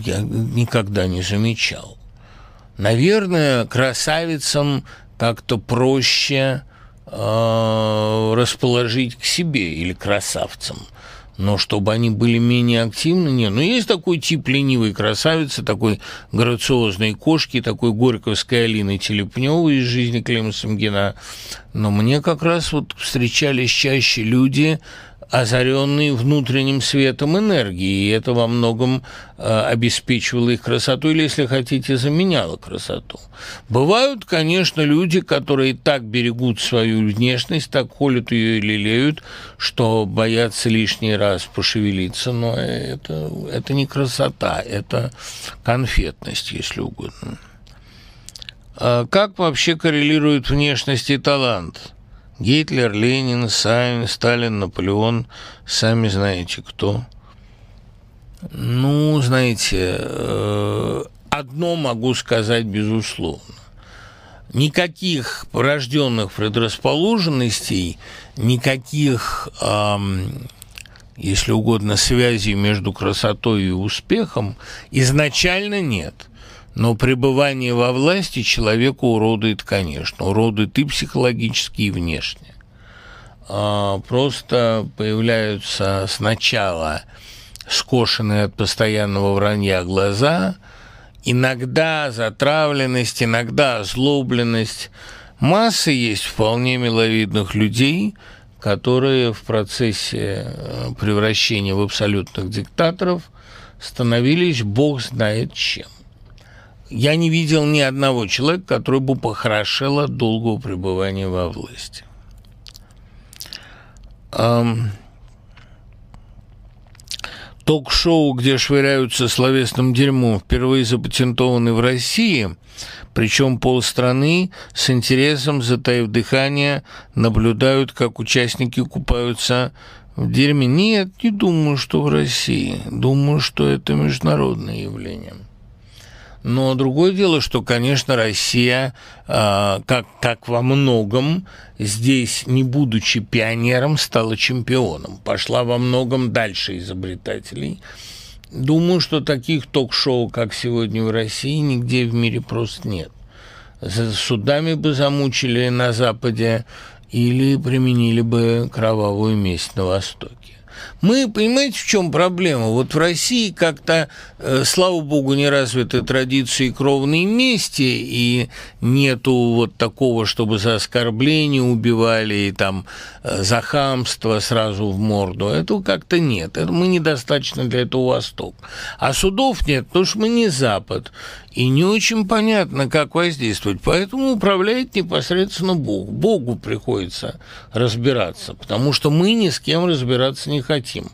Я никогда не замечал. Наверное, красавицам как-то проще э, расположить к себе или красавцам – но чтобы они были менее активны, нет. Но есть такой тип ленивой красавицы, такой грациозной кошки, такой горьковской Алины Телепневой из жизни Клима Самгина. Но мне как раз вот встречались чаще люди, озаренные внутренним светом энергии, и это во многом э, обеспечивало их красоту, или, если хотите, заменяло красоту. Бывают, конечно, люди, которые так берегут свою внешность, так холят ее и лелеют, что боятся лишний раз пошевелиться, но это, это не красота, это конфетность, если угодно. А как вообще коррелирует внешность и талант? Гитлер, Ленин, Савин, Сталин, Наполеон, сами знаете кто. Ну, знаете, э, одно могу сказать безусловно. Никаких порожденных предрасположенностей, никаких, если угодно, связей между красотой и успехом изначально нет – но пребывание во власти человека уродует, конечно, уродует и психологически, и внешне. А, просто появляются сначала скошенные от постоянного вранья глаза, иногда затравленность, иногда озлобленность. Масса есть вполне миловидных людей, которые в процессе э, превращения в абсолютных диктаторов становились бог знает чем я не видел ни одного человека, который бы похорошел от долгого пребывания во власти. Эм, ток-шоу, где швыряются словесным дерьмом, впервые запатентованы в России, причем полстраны с интересом, затаив дыхание, наблюдают, как участники купаются в дерьме. Нет, не думаю, что в России. Думаю, что это международное явление. Но другое дело, что, конечно, Россия, а, как, как во многом, здесь, не будучи пионером, стала чемпионом, пошла во многом дальше изобретателей. Думаю, что таких ток-шоу, как сегодня в России, нигде в мире просто нет. За судами бы замучили на Западе или применили бы кровавую месть на Востоке. Мы, понимаете, в чем проблема? Вот в России как-то, э, слава богу, не развиты традиции кровной мести, и нету вот такого, чтобы за оскорбление убивали, и там э, за хамство сразу в морду. Этого как-то нет. Это мы недостаточно для этого Восток. А судов нет, потому что мы не Запад. И не очень понятно, как воздействовать. Поэтому управляет непосредственно Бог. Богу приходится разбираться, потому что мы ни с кем разбираться не хотим.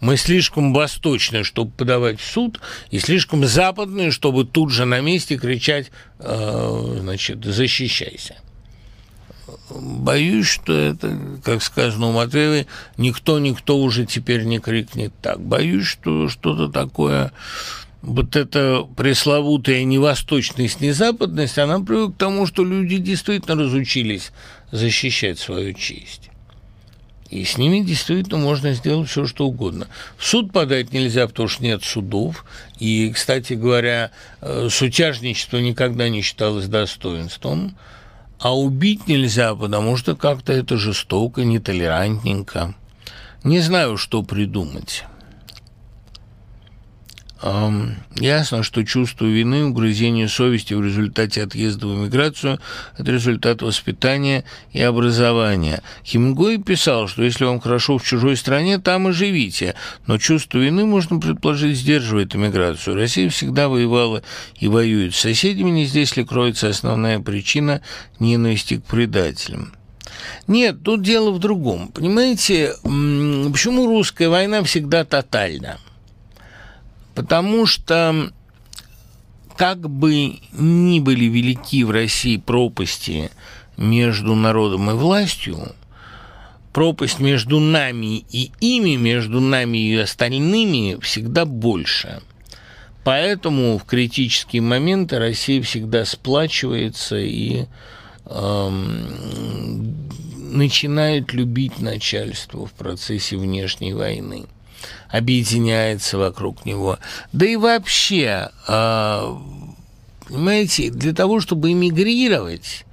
Мы слишком восточные, чтобы подавать в суд, и слишком западные, чтобы тут же на месте кричать, э, значит, защищайся. Боюсь, что это, как сказано у Матвеевой, никто-никто уже теперь не крикнет так. Боюсь, что что-то такое вот эта пресловутая невосточность, незападность, она приводит к тому, что люди действительно разучились защищать свою честь. И с ними действительно можно сделать все, что угодно. В суд подать нельзя, потому что нет судов. И, кстати говоря, э, сутяжничество никогда не считалось достоинством. А убить нельзя, потому что как-то это жестоко, нетолерантненько. Не знаю, что придумать. Ясно, что чувство вины, угрызение совести в результате отъезда в эмиграцию – это результат воспитания и образования. Хемингуэй писал, что если вам хорошо в чужой стране, там и живите, но чувство вины, можно предположить, сдерживает эмиграцию. Россия всегда воевала и воюет с соседями, не здесь ли кроется основная причина ненависти к предателям. Нет, тут дело в другом. Понимаете, почему русская война всегда тотальна? Потому что как бы ни были велики в России пропасти между народом и властью, пропасть между нами и ими, между нами и остальными всегда больше. Поэтому в критические моменты Россия всегда сплачивается и эм, начинает любить начальство в процессе внешней войны, объединяется вокруг него. Да и вообще, э, понимаете, для того, чтобы эмигрировать,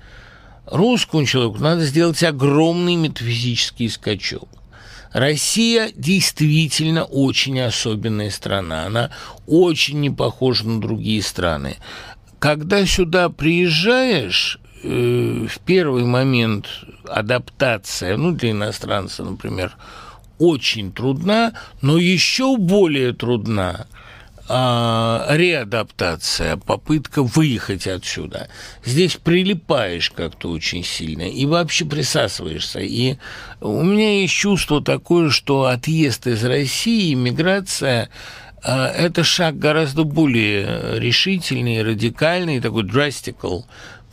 русскому человеку надо сделать огромный метафизический скачок. Россия действительно очень особенная страна. Она очень не похожа на другие страны. Когда сюда приезжаешь, э, в первый момент адаптация, ну, для иностранца, например, очень трудна, но еще более трудна – а, реадаптация, попытка выехать отсюда. Здесь прилипаешь как-то очень сильно и вообще присасываешься. И у меня есть чувство такое, что отъезд из России, миграция а, это шаг гораздо более решительный, радикальный, такой drastical,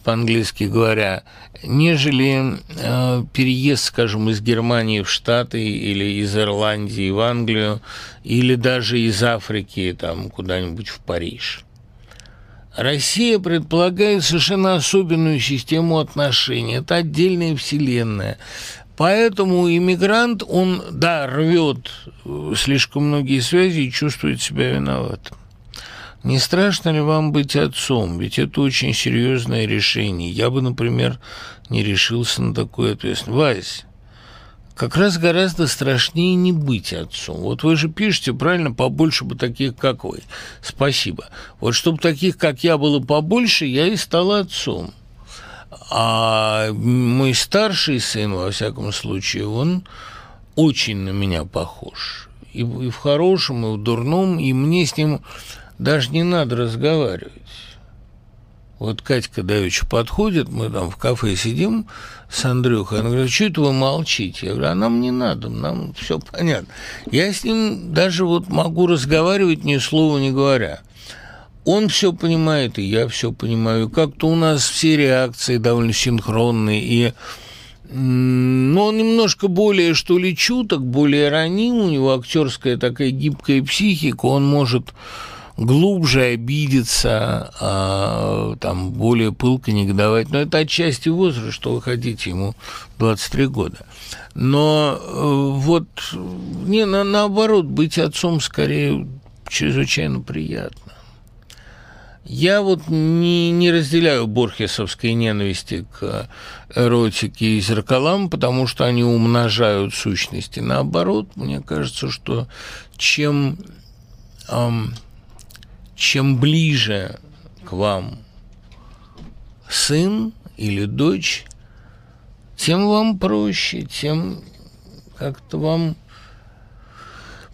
по-английски говоря, нежели э, переезд, скажем, из Германии в Штаты или из Ирландии в Англию, или даже из Африки там куда-нибудь в Париж. Россия предполагает совершенно особенную систему отношений. Это отдельная вселенная. Поэтому иммигрант, он, да, рвет э, слишком многие связи и чувствует себя виноватым. Не страшно ли вам быть отцом? Ведь это очень серьезное решение. Я бы, например, не решился на такое ответственность. Вась, как раз гораздо страшнее не быть отцом. Вот вы же пишете, правильно, побольше бы таких, как вы. Спасибо. Вот чтобы таких, как я, было побольше, я и стал отцом. А мой старший сын, во всяком случае, он очень на меня похож. И, и в хорошем, и в дурном, и мне с ним даже не надо разговаривать. Вот Катька Давича подходит, мы там в кафе сидим с Андрюхой, она говорит, что это вы молчите? Я говорю, а нам не надо, нам все понятно. Я с ним даже вот могу разговаривать ни слова не говоря. Он все понимает, и я все понимаю. Как-то у нас все реакции довольно синхронные, и но он немножко более, что ли, чуток, более раним, у него актерская такая гибкая психика, он может глубже обидеться, а, там, более пылко негодовать. Но это отчасти возраст, что вы хотите, ему 23 года. Но э, вот, не, на, наоборот, быть отцом скорее чрезвычайно приятно. Я вот не, не разделяю борхесовской ненависти к эротике и зеркалам, потому что они умножают сущности. Наоборот, мне кажется, что чем эм, чем ближе к вам сын или дочь, тем вам проще, тем как-то вам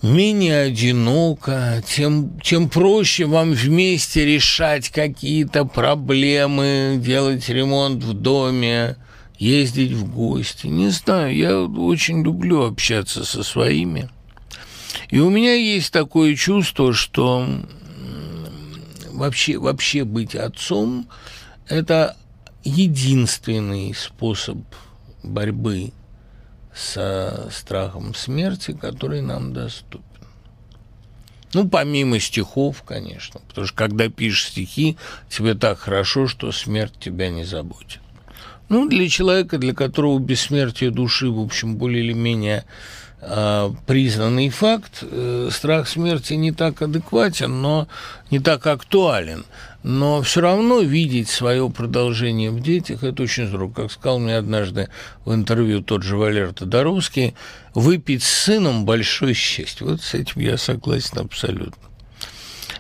менее одиноко, тем, тем проще вам вместе решать какие-то проблемы, делать ремонт в доме, ездить в гости. Не знаю, я очень люблю общаться со своими. И у меня есть такое чувство, что вообще, вообще быть отцом – это единственный способ борьбы со страхом смерти, который нам доступен. Ну, помимо стихов, конечно, потому что когда пишешь стихи, тебе так хорошо, что смерть тебя не заботит. Ну, для человека, для которого бессмертие души, в общем, более или менее признанный факт. Э, страх смерти не так адекватен, но не так актуален. Но все равно видеть свое продолжение в детях – это очень здорово. Как сказал мне однажды в интервью тот же Валер Тодоровский, выпить с сыном – большое счастье. Вот с этим я согласен абсолютно.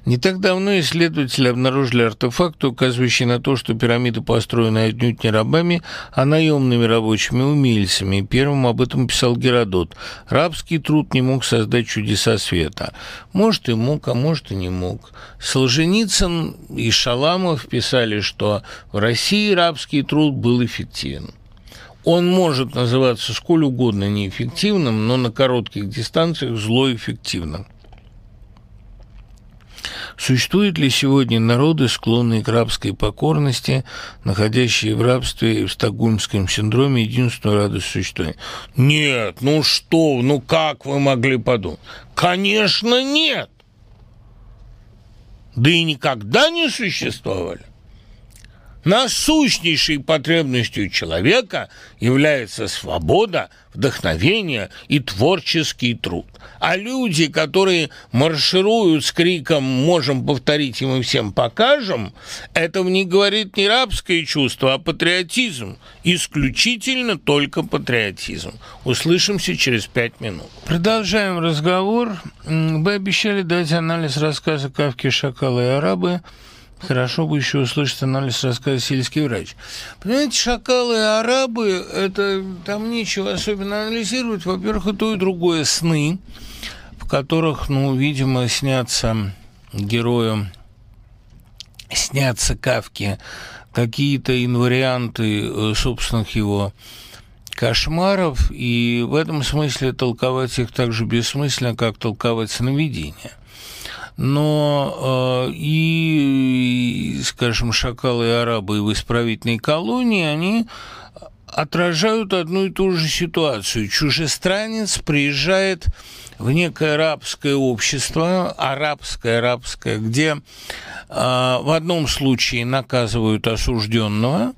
Не так давно исследователи обнаружили артефакты, указывающие на то, что пирамиды построены отнюдь не рабами, а наемными рабочими умельцами. Первым об этом писал Геродот. Рабский труд не мог создать чудеса света. Может, и мог, а может, и не мог. Солженицын и Шаламов писали, что в России рабский труд был эффективен. Он может называться сколь угодно неэффективным, но на коротких дистанциях зло эффективным. Существуют ли сегодня народы, склонные к рабской покорности, находящие в рабстве и в стокгольмском синдроме единственную радость существования? Нет, ну что, ну как вы могли подумать? Конечно, нет! Да и никогда не существовали. Насущнейшей потребностью человека является свобода, вдохновение и творческий труд. А люди, которые маршируют с криком «можем повторить и мы всем покажем», это не говорит не рабское чувство, а патриотизм. Исключительно только патриотизм. Услышимся через пять минут. Продолжаем разговор. Вы обещали дать анализ рассказа Кавки «Шакалы и арабы». Хорошо бы еще услышать анализ рассказа «Сельский врач». Понимаете, шакалы и арабы, это там нечего особенно анализировать. Во-первых, и то, и другое сны, в которых, ну, видимо, снятся герою, снятся Кавки какие-то инварианты э, собственных его кошмаров, и в этом смысле толковать их так же бессмысленно, как толковать сновидения но э, и, скажем, шакалы и арабы в исправительной колонии, они отражают одну и ту же ситуацию. Чужестранец приезжает в некое арабское общество, арабское, арабское, где в одном случае наказывают осужденного,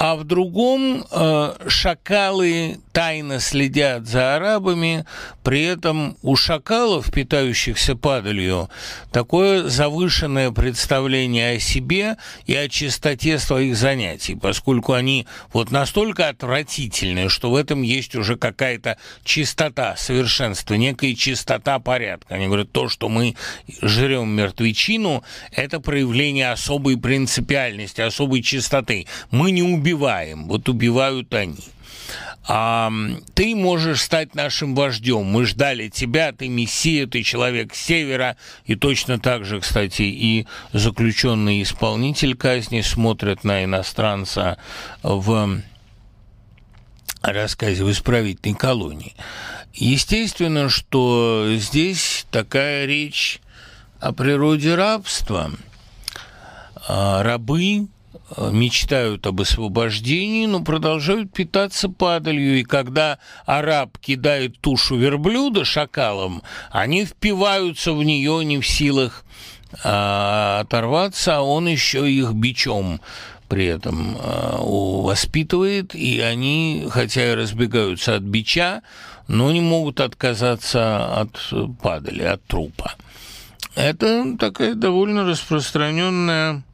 а в другом э, шакалы тайно следят за арабами, при этом у шакалов, питающихся падалью, такое завышенное представление о себе и о чистоте своих занятий, поскольку они вот настолько отвратительные, что в этом есть уже какая-то чистота, совершенство, некая чистота порядка. Они говорят, то, что мы жрем мертвечину, это проявление особой принципиальности, особой чистоты. Мы не убиваем, вот убивают они. А, ты можешь стать нашим вождем. Мы ждали тебя, ты мессия, ты человек севера. И точно так же, кстати, и заключенный исполнитель казни смотрят на иностранца в рассказе в исправительной колонии. Естественно, что здесь такая речь о природе рабства. А, рабы Э, мечтают об освобождении, но продолжают питаться падалью. И когда араб кидает тушу верблюда шакалом, они впиваются в нее не в силах а, оторваться, а он еще их бичом при этом а, воспитывает, и они, хотя и разбегаются от бича, но не могут отказаться от падали, от трупа. Это такая довольно распространенная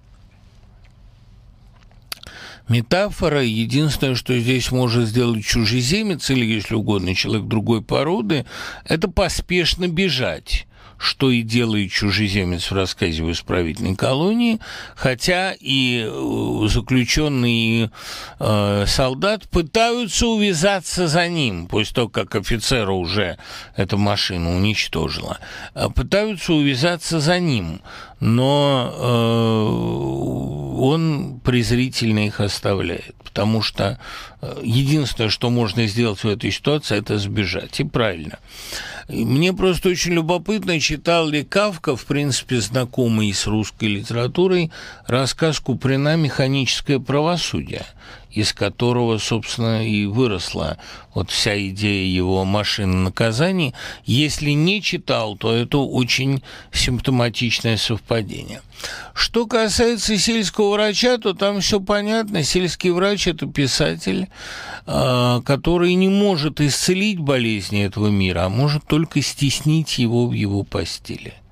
метафора. Единственное, что здесь может сделать чужеземец или, если угодно, человек другой породы, это поспешно бежать что и делает чужеземец в рассказе в исправительной колонии, хотя и э, заключенный э, солдат пытаются увязаться за ним, после того, как офицера уже эта машина уничтожила, э, пытаются увязаться за ним, но э, он презрительно их оставляет, потому что э, единственное, что можно сделать в этой ситуации, это сбежать, и правильно. Мне просто очень любопытно, читал ли Кавка, в принципе, знакомый с русской литературой, рассказ Куприна «Механическое правосудие» из которого, собственно, и выросла вот вся идея его машины наказаний. Если не читал, то это очень симптоматичное совпадение. Что касается сельского врача, то там все понятно. Сельский врач – это писатель, а, который не может исцелить болезни этого мира, а может только стеснить его в его постели –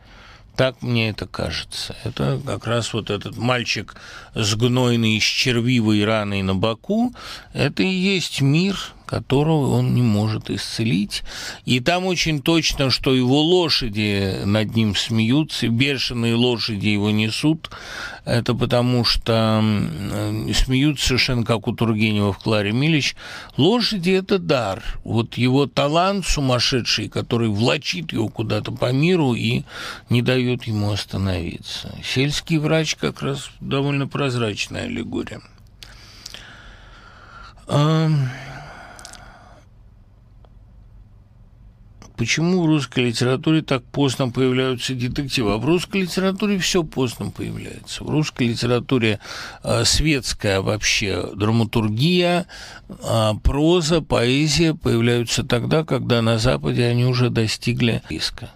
так мне это кажется. Это как раз вот этот мальчик с гнойной, с червивой раной на боку, это и есть мир, которого он не может исцелить. И там очень точно, что его лошади над ним смеются, бешеные лошади его несут. Это потому что смеются совершенно как у Тургенева в Кларе Милич. Лошади – это дар. Вот его талант сумасшедший, который влачит его куда-то по миру и не дает ему остановиться. Сельский врач как раз довольно прозрачная аллегория. Почему в русской литературе так поздно появляются детективы? А в русской литературе все поздно появляется. В русской литературе э, светская вообще драматургия, э, проза, поэзия появляются тогда, когда на Западе они уже достигли риска.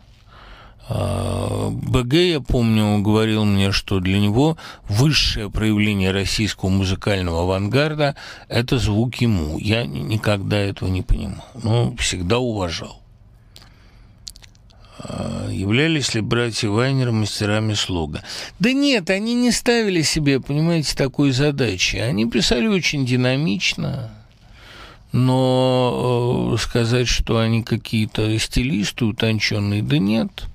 А, БГ, я помню, говорил мне, что для него высшее проявление российского музыкального авангарда – это звук ему. Я никогда этого не понимал, но всегда уважал. А, являлись ли братья Вайнер мастерами слога? Да нет, они не ставили себе, понимаете, такой задачи. Они писали очень динамично, но э, сказать, что они какие-то стилисты утонченные, да нет –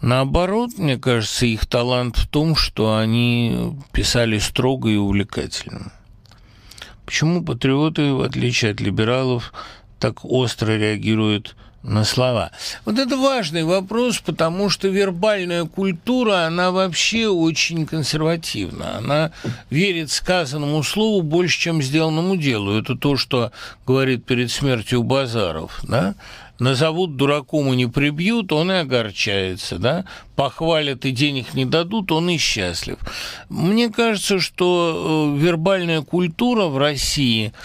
Наоборот, мне кажется, их талант в том, что они писали строго и увлекательно. Почему патриоты, в отличие от либералов, так остро реагируют на слова. Вот это важный вопрос, потому что вербальная культура, она вообще очень консервативна. Она верит сказанному слову больше, чем сделанному делу. Это то, что говорит перед смертью Базаров. Да? назовут дураком и не прибьют, он и огорчается, да, похвалят и денег не дадут, он и счастлив. Мне кажется, что э, вербальная культура в России –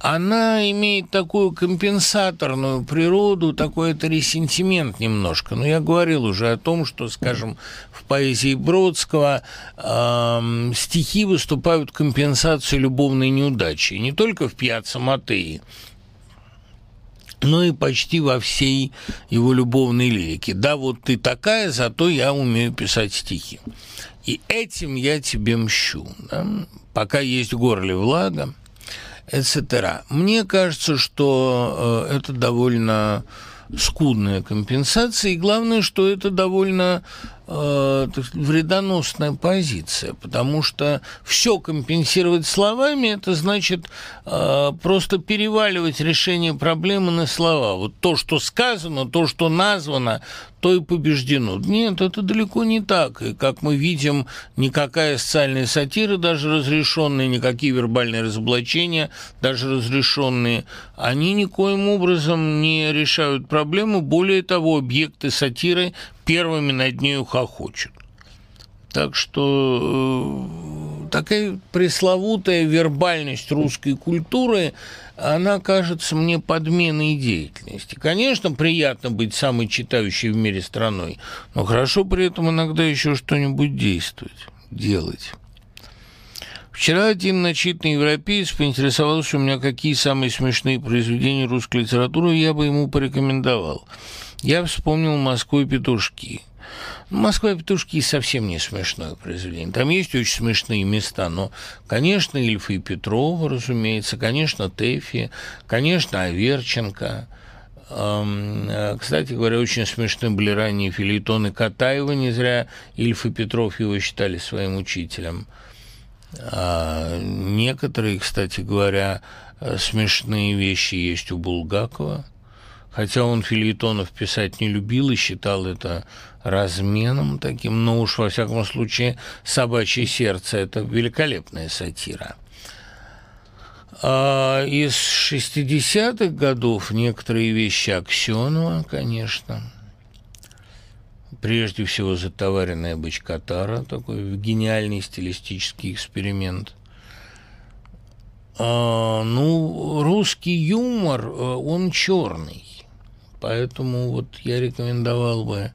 она имеет такую компенсаторную природу, такой это ресентимент немножко. Но я говорил уже о том, что, скажем, в поэзии Бродского э, стихи выступают компенсацией любовной неудачи. Не только в «Пьяцца Матеи», но и почти во всей его любовной лирике. Да, вот ты такая, зато я умею писать стихи. И этим я тебе мщу. Да? Пока есть горле влага, etc. Мне кажется, что э, это довольно скудная компенсация, и главное, что это довольно э, вредоносная позиция, потому что все компенсировать словами, это значит э, просто переваливать решение проблемы на слова. Вот то, что сказано, то, что названо, то и побеждено. Нет, это далеко не так. И, как мы видим, никакая социальная сатира, даже разрешенные, никакие вербальные разоблачения, даже разрешенные, они никоим образом не решают проблему. Более того, объекты сатиры первыми над нею хохочут. Так что э, такая пресловутая вербальность русской культуры, она кажется мне подменой деятельности. Конечно, приятно быть самой читающей в мире страной, но хорошо при этом иногда еще что-нибудь действовать, делать. Вчера один начитанный европеец поинтересовался у меня, какие самые смешные произведения русской литературы я бы ему порекомендовал – я вспомнил «Москву и петушки». «Москва и петушки» совсем не смешное произведение. Там есть очень смешные места, но, конечно, Ильфа и Петрова, разумеется, конечно, Тэфи, конечно, Аверченко. Э, кстати говоря, очень смешны были ранние филитоны Катаева, не зря Ильф и Петров его считали своим учителем. А некоторые, кстати говоря, э, смешные вещи есть у Булгакова – хотя он филитонов писать не любил и считал это разменом таким, но уж во всяком случае «Собачье сердце» – это великолепная сатира. А из 60-х годов некоторые вещи Аксенова, конечно. Прежде всего «Затоваренная бочкотара», такой гениальный стилистический эксперимент. А, ну, русский юмор, э, он черный. Поэтому вот я рекомендовал бы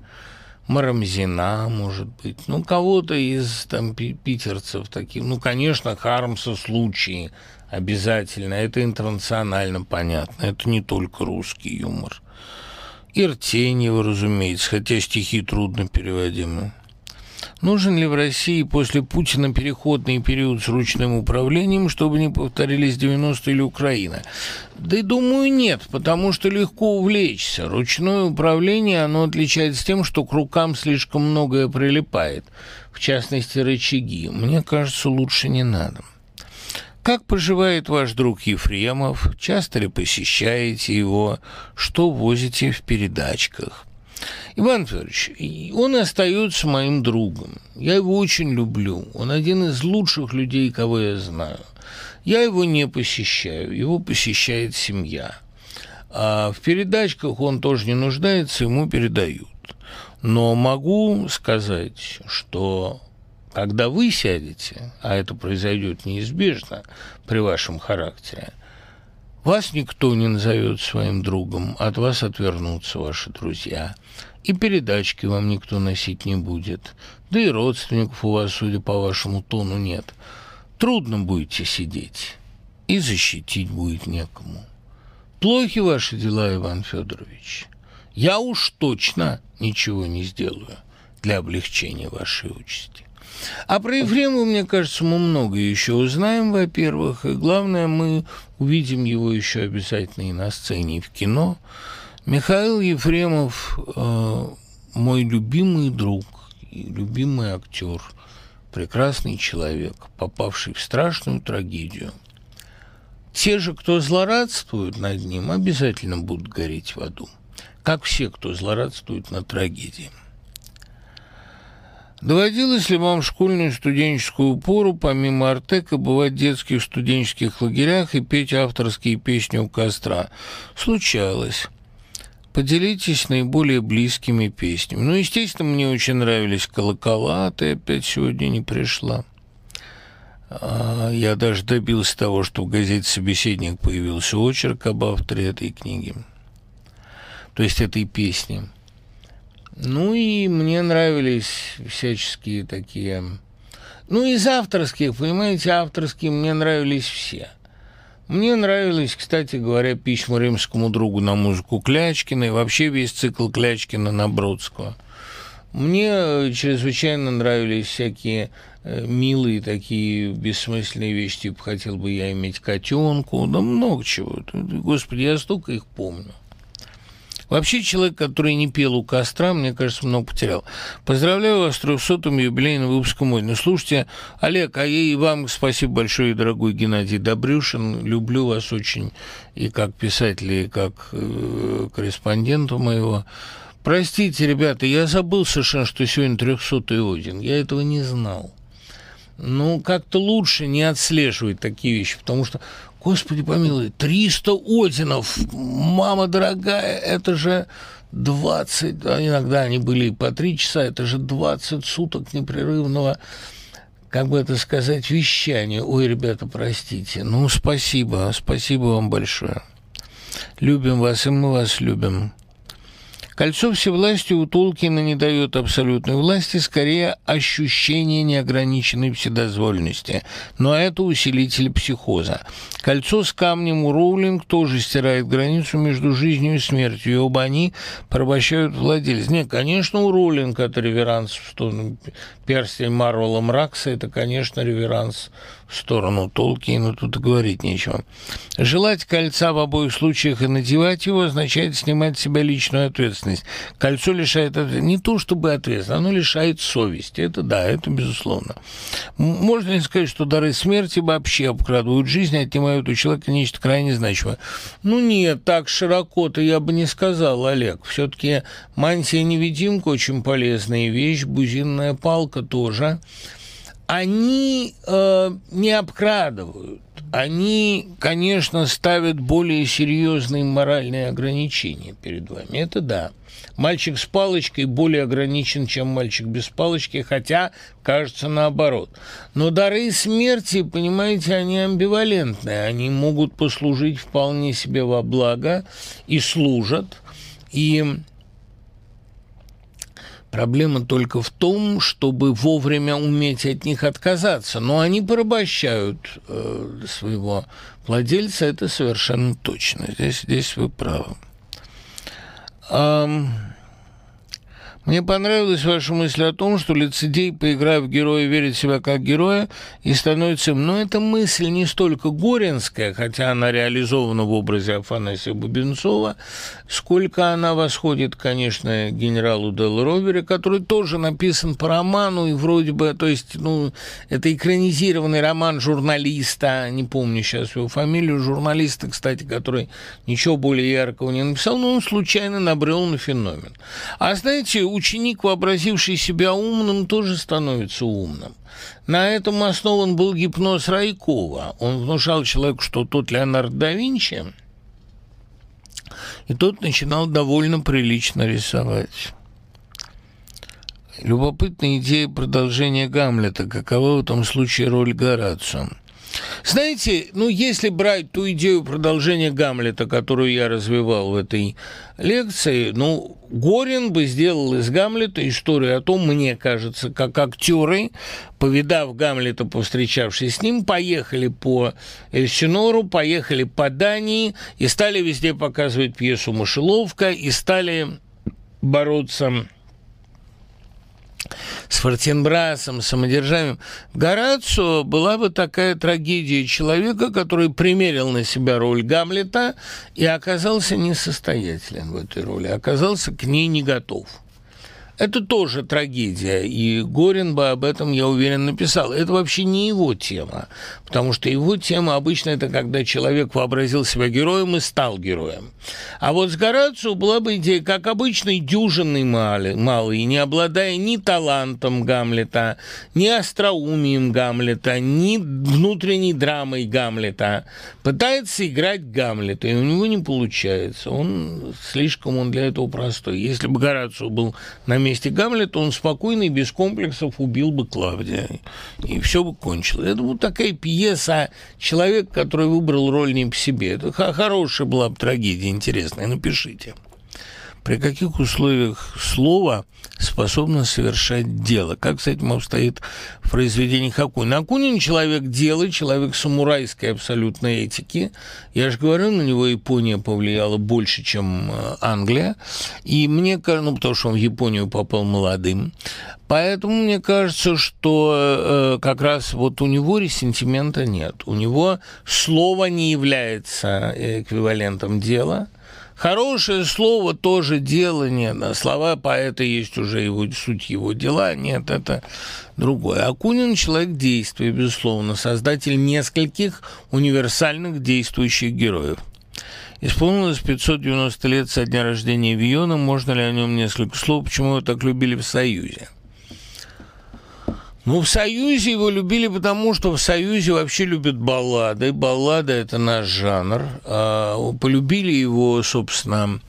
Марамзина, может быть, ну, кого-то из там питерцев таких. Ну, конечно, Хармса случаи обязательно. Это интернационально понятно. Это не только русский юмор. Иртеньева, разумеется, хотя стихи трудно переводимы. Нужен ли в России после Путина переходный период с ручным управлением, чтобы не повторились 90-е или Украина? Да и думаю, нет, потому что легко увлечься. Ручное управление, оно отличается тем, что к рукам слишком многое прилипает, в частности, рычаги. Мне кажется, лучше не надо. Как поживает ваш друг Ефремов? Часто ли посещаете его? Что возите в передачках? Иван Федорович, он остается моим другом. Я его очень люблю. Он один из лучших людей, кого я знаю. Я его не посещаю, его посещает семья. А в передачках он тоже не нуждается, ему передают. Но могу сказать, что когда вы сядете, а это произойдет неизбежно при вашем характере, вас никто не назовет своим другом, от вас отвернутся ваши друзья. И передачки вам никто носить не будет. Да и родственников у вас, судя по вашему тону, нет. Трудно будете сидеть, и защитить будет некому. Плохи ваши дела, Иван Федорович. Я уж точно ничего не сделаю для облегчения вашей участи. А про Ефремова, мне кажется, мы много еще узнаем, во-первых, и главное, мы увидим его еще обязательно и на сцене, и в кино. Михаил Ефремов э, мой любимый друг и любимый актер, прекрасный человек, попавший в страшную трагедию. Те же, кто злорадствует над ним, обязательно будут гореть в аду, как все, кто злорадствует над трагедией. Доводилось ли вам в школьную студенческую пору, помимо Артека, бывать в детских студенческих лагерях и петь авторские песни у костра? Случалось. Поделитесь наиболее близкими песнями. Ну, естественно, мне очень нравились колокола, ты опять сегодня не пришла. А, я даже добился того, что в газете «Собеседник» появился очерк об авторе этой книги, то есть этой песни. Ну и мне нравились всяческие такие... Ну, из авторских, понимаете, авторские мне нравились все. Мне нравились, кстати говоря, письма римскому другу на музыку Клячкина и вообще весь цикл Клячкина на Бродского. Мне чрезвычайно нравились всякие э, милые такие бессмысленные вещи, типа «хотел бы я иметь котенку», да много чего. Господи, я столько их помню. Вообще человек, который не пел у костра, мне кажется, много потерял. Поздравляю вас с 300-м юбилейным выпуском «Мой». Ну, слушайте, Олег, а и вам спасибо большое, дорогой Геннадий Добрюшин. Люблю вас очень и как писателя, и как э, корреспондента моего. Простите, ребята, я забыл совершенно, что сегодня 300-й Один. Я этого не знал. Ну, как-то лучше не отслеживать такие вещи, потому что Господи помилуй, 300 Одинов, мама дорогая, это же 20, а иногда они были по 3 часа, это же 20 суток непрерывного, как бы это сказать, вещания. Ой, ребята, простите. Ну, спасибо, спасибо вам большое. Любим вас, и мы вас любим. Кольцо всевластия у Толкина не дает абсолютной власти, скорее ощущение неограниченной вседозволенности, но это усилитель психоза. Кольцо с камнем у Роулинг тоже стирает границу между жизнью и смертью, и оба они порабощают владельца. Нет, конечно, у Роулинг это реверанс в сторону перстень Марвела Мракса, это, конечно, реверанс в сторону Толкина, тут и говорить нечего. Желать кольца в обоих случаях и надевать его означает снимать с себя личную ответственность. Кольцо лишает не то чтобы ответственности, оно лишает совести. Это да, это безусловно. Можно ли сказать, что дары смерти вообще обкрадывают жизнь, отнимают у человека нечто крайне значимое? Ну нет, так широко-то я бы не сказал, Олег. Все-таки мантия-невидимка очень полезная вещь, бузинная палка тоже – они э, не обкрадывают. Они, конечно, ставят более серьезные моральные ограничения перед вами. Это да. Мальчик с палочкой более ограничен, чем мальчик без палочки, хотя кажется наоборот. Но дары смерти, понимаете, они амбивалентные. Они могут послужить вполне себе во благо и служат. И Проблема только в том, чтобы вовремя уметь от них отказаться. Но они порабощают э, своего владельца, это совершенно точно. Здесь, здесь вы правы. Um... Мне понравилась ваша мысль о том, что лицедей, поиграв в героя, верит в себя как героя и становится им. Но эта мысль не столько горенская, хотя она реализована в образе Афанасия Бубенцова, сколько она восходит, конечно, генералу Дел Ровере, который тоже написан по роману, и вроде бы, то есть, ну, это экранизированный роман журналиста, не помню сейчас его фамилию, журналиста, кстати, который ничего более яркого не написал, но он случайно набрел на феномен. А знаете, ученик, вообразивший себя умным, тоже становится умным. На этом основан был гипноз Райкова. Он внушал человеку, что тот Леонардо да Винчи И тот начинал довольно прилично рисовать. Любопытная идея продолжения Гамлета. Какова в этом случае роль Горацио? Знаете, ну, если брать ту идею продолжения Гамлета, которую я развивал в этой лекции, ну, Горин бы сделал из Гамлета историю о том, мне кажется, как актеры, повидав Гамлета, повстречавшись с ним, поехали по Эльсинору, поехали по Дании и стали везде показывать пьесу «Мышеловка» и стали бороться с Фортенбрасом, самодержавием. Горацио была бы такая трагедия человека, который примерил на себя роль Гамлета и оказался несостоятелен в этой роли, оказался к ней не готов. Это тоже трагедия, и Горин бы об этом, я уверен, написал. Это вообще не его тема, потому что его тема обычно это когда человек вообразил себя героем и стал героем. А вот с Горацио была бы идея, как обычный дюжинный малый, малый, не обладая ни талантом Гамлета, ни остроумием Гамлета, ни внутренней драмой Гамлета, пытается играть Гамлета, и у него не получается. Он слишком он для этого простой. Если бы Горацио был на месте Гамлета, он спокойно и без комплексов убил бы Клавдия. И все бы кончилось. Это вот такая пьеса человек, который выбрал роль не по себе. Это хорошая была бы трагедия, интересная. Напишите при каких условиях слово способно совершать дело. Как с этим обстоит в произведениях Акунина. Акунин – человек дела, человек самурайской абсолютной этики. Я же говорю, на него Япония повлияла больше, чем э, Англия. И мне кажется, ну, потому что он в Японию попал молодым. Поэтому мне кажется, что э, как раз вот у него ресентимента нет. У него слово не является эквивалентом дела – Хорошее слово тоже дело нет. А слова поэта есть уже его, суть его дела. Нет, это другое. Акунин – человек действия, безусловно, создатель нескольких универсальных действующих героев. Исполнилось 590 лет со дня рождения Виона. Можно ли о нем несколько слов? Почему его так любили в Союзе? Ну, в Союзе его любили, потому что в Союзе вообще любят баллады. Баллада – это наш жанр. А, полюбили его, собственно,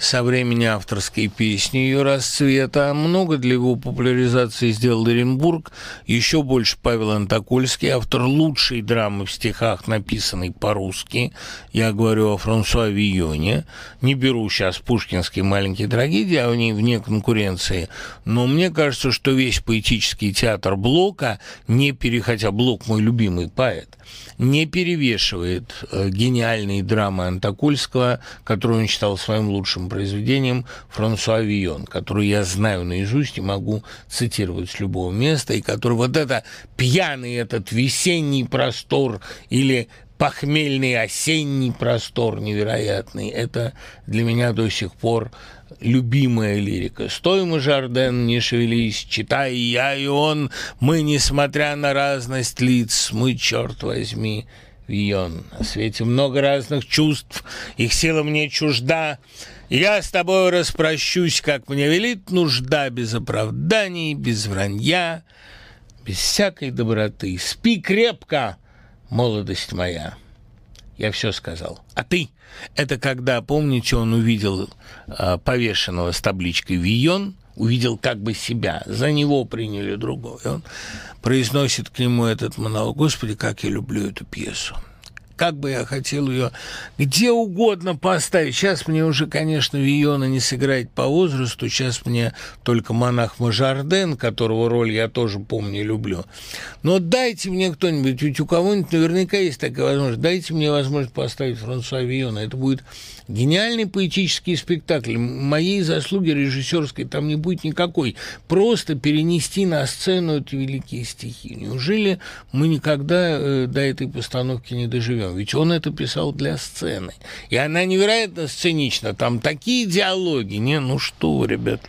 со времени авторской песни ее расцвета. Много для его популяризации сделал Оренбург, еще больше Павел Антокольский, автор лучшей драмы в стихах, написанной по-русски. Я говорю о Франсуа Вийоне. Не беру сейчас пушкинские маленькие трагедии, а они вне конкуренции. Но мне кажется, что весь поэтический театр Блока, не пере... хотя Блок мой любимый поэт, не перевешивает э, гениальные драмы Антокольского, которую он считал своим лучшим произведением Франсуа Вион, который я знаю наизусть и могу цитировать с любого места, и который вот это пьяный этот весенний простор или похмельный осенний простор невероятный, это для меня до сих пор любимая лирика. «Стой, мы, Жарден, не шевелись, читай я и он, мы, несмотря на разность лиц, мы, черт возьми, Вион. На свете много разных чувств, их сила мне чужда. Я с тобой распрощусь, как мне велит нужда, без оправданий, без вранья, без всякой доброты. Спи крепко, молодость моя. Я все сказал. А ты? Это когда, помните, он увидел э, повешенного с табличкой «Вион», увидел как бы себя, за него приняли другого. И он произносит к нему этот монолог. Господи, как я люблю эту пьесу как бы я хотел ее где угодно поставить. Сейчас мне уже, конечно, Виона не сыграть по возрасту. Сейчас мне только монах Мажарден, которого роль я тоже помню люблю. Но дайте мне кто-нибудь, ведь у кого-нибудь наверняка есть такая возможность, дайте мне возможность поставить Франсуа Виона. Это будет Гениальный поэтический спектакль. Моей заслуги режиссерской там не будет никакой. Просто перенести на сцену эти великие стихи. Неужели мы никогда э, до этой постановки не доживем? Ведь он это писал для сцены. И она невероятно сценична. Там такие диалоги. Не, ну что ребят.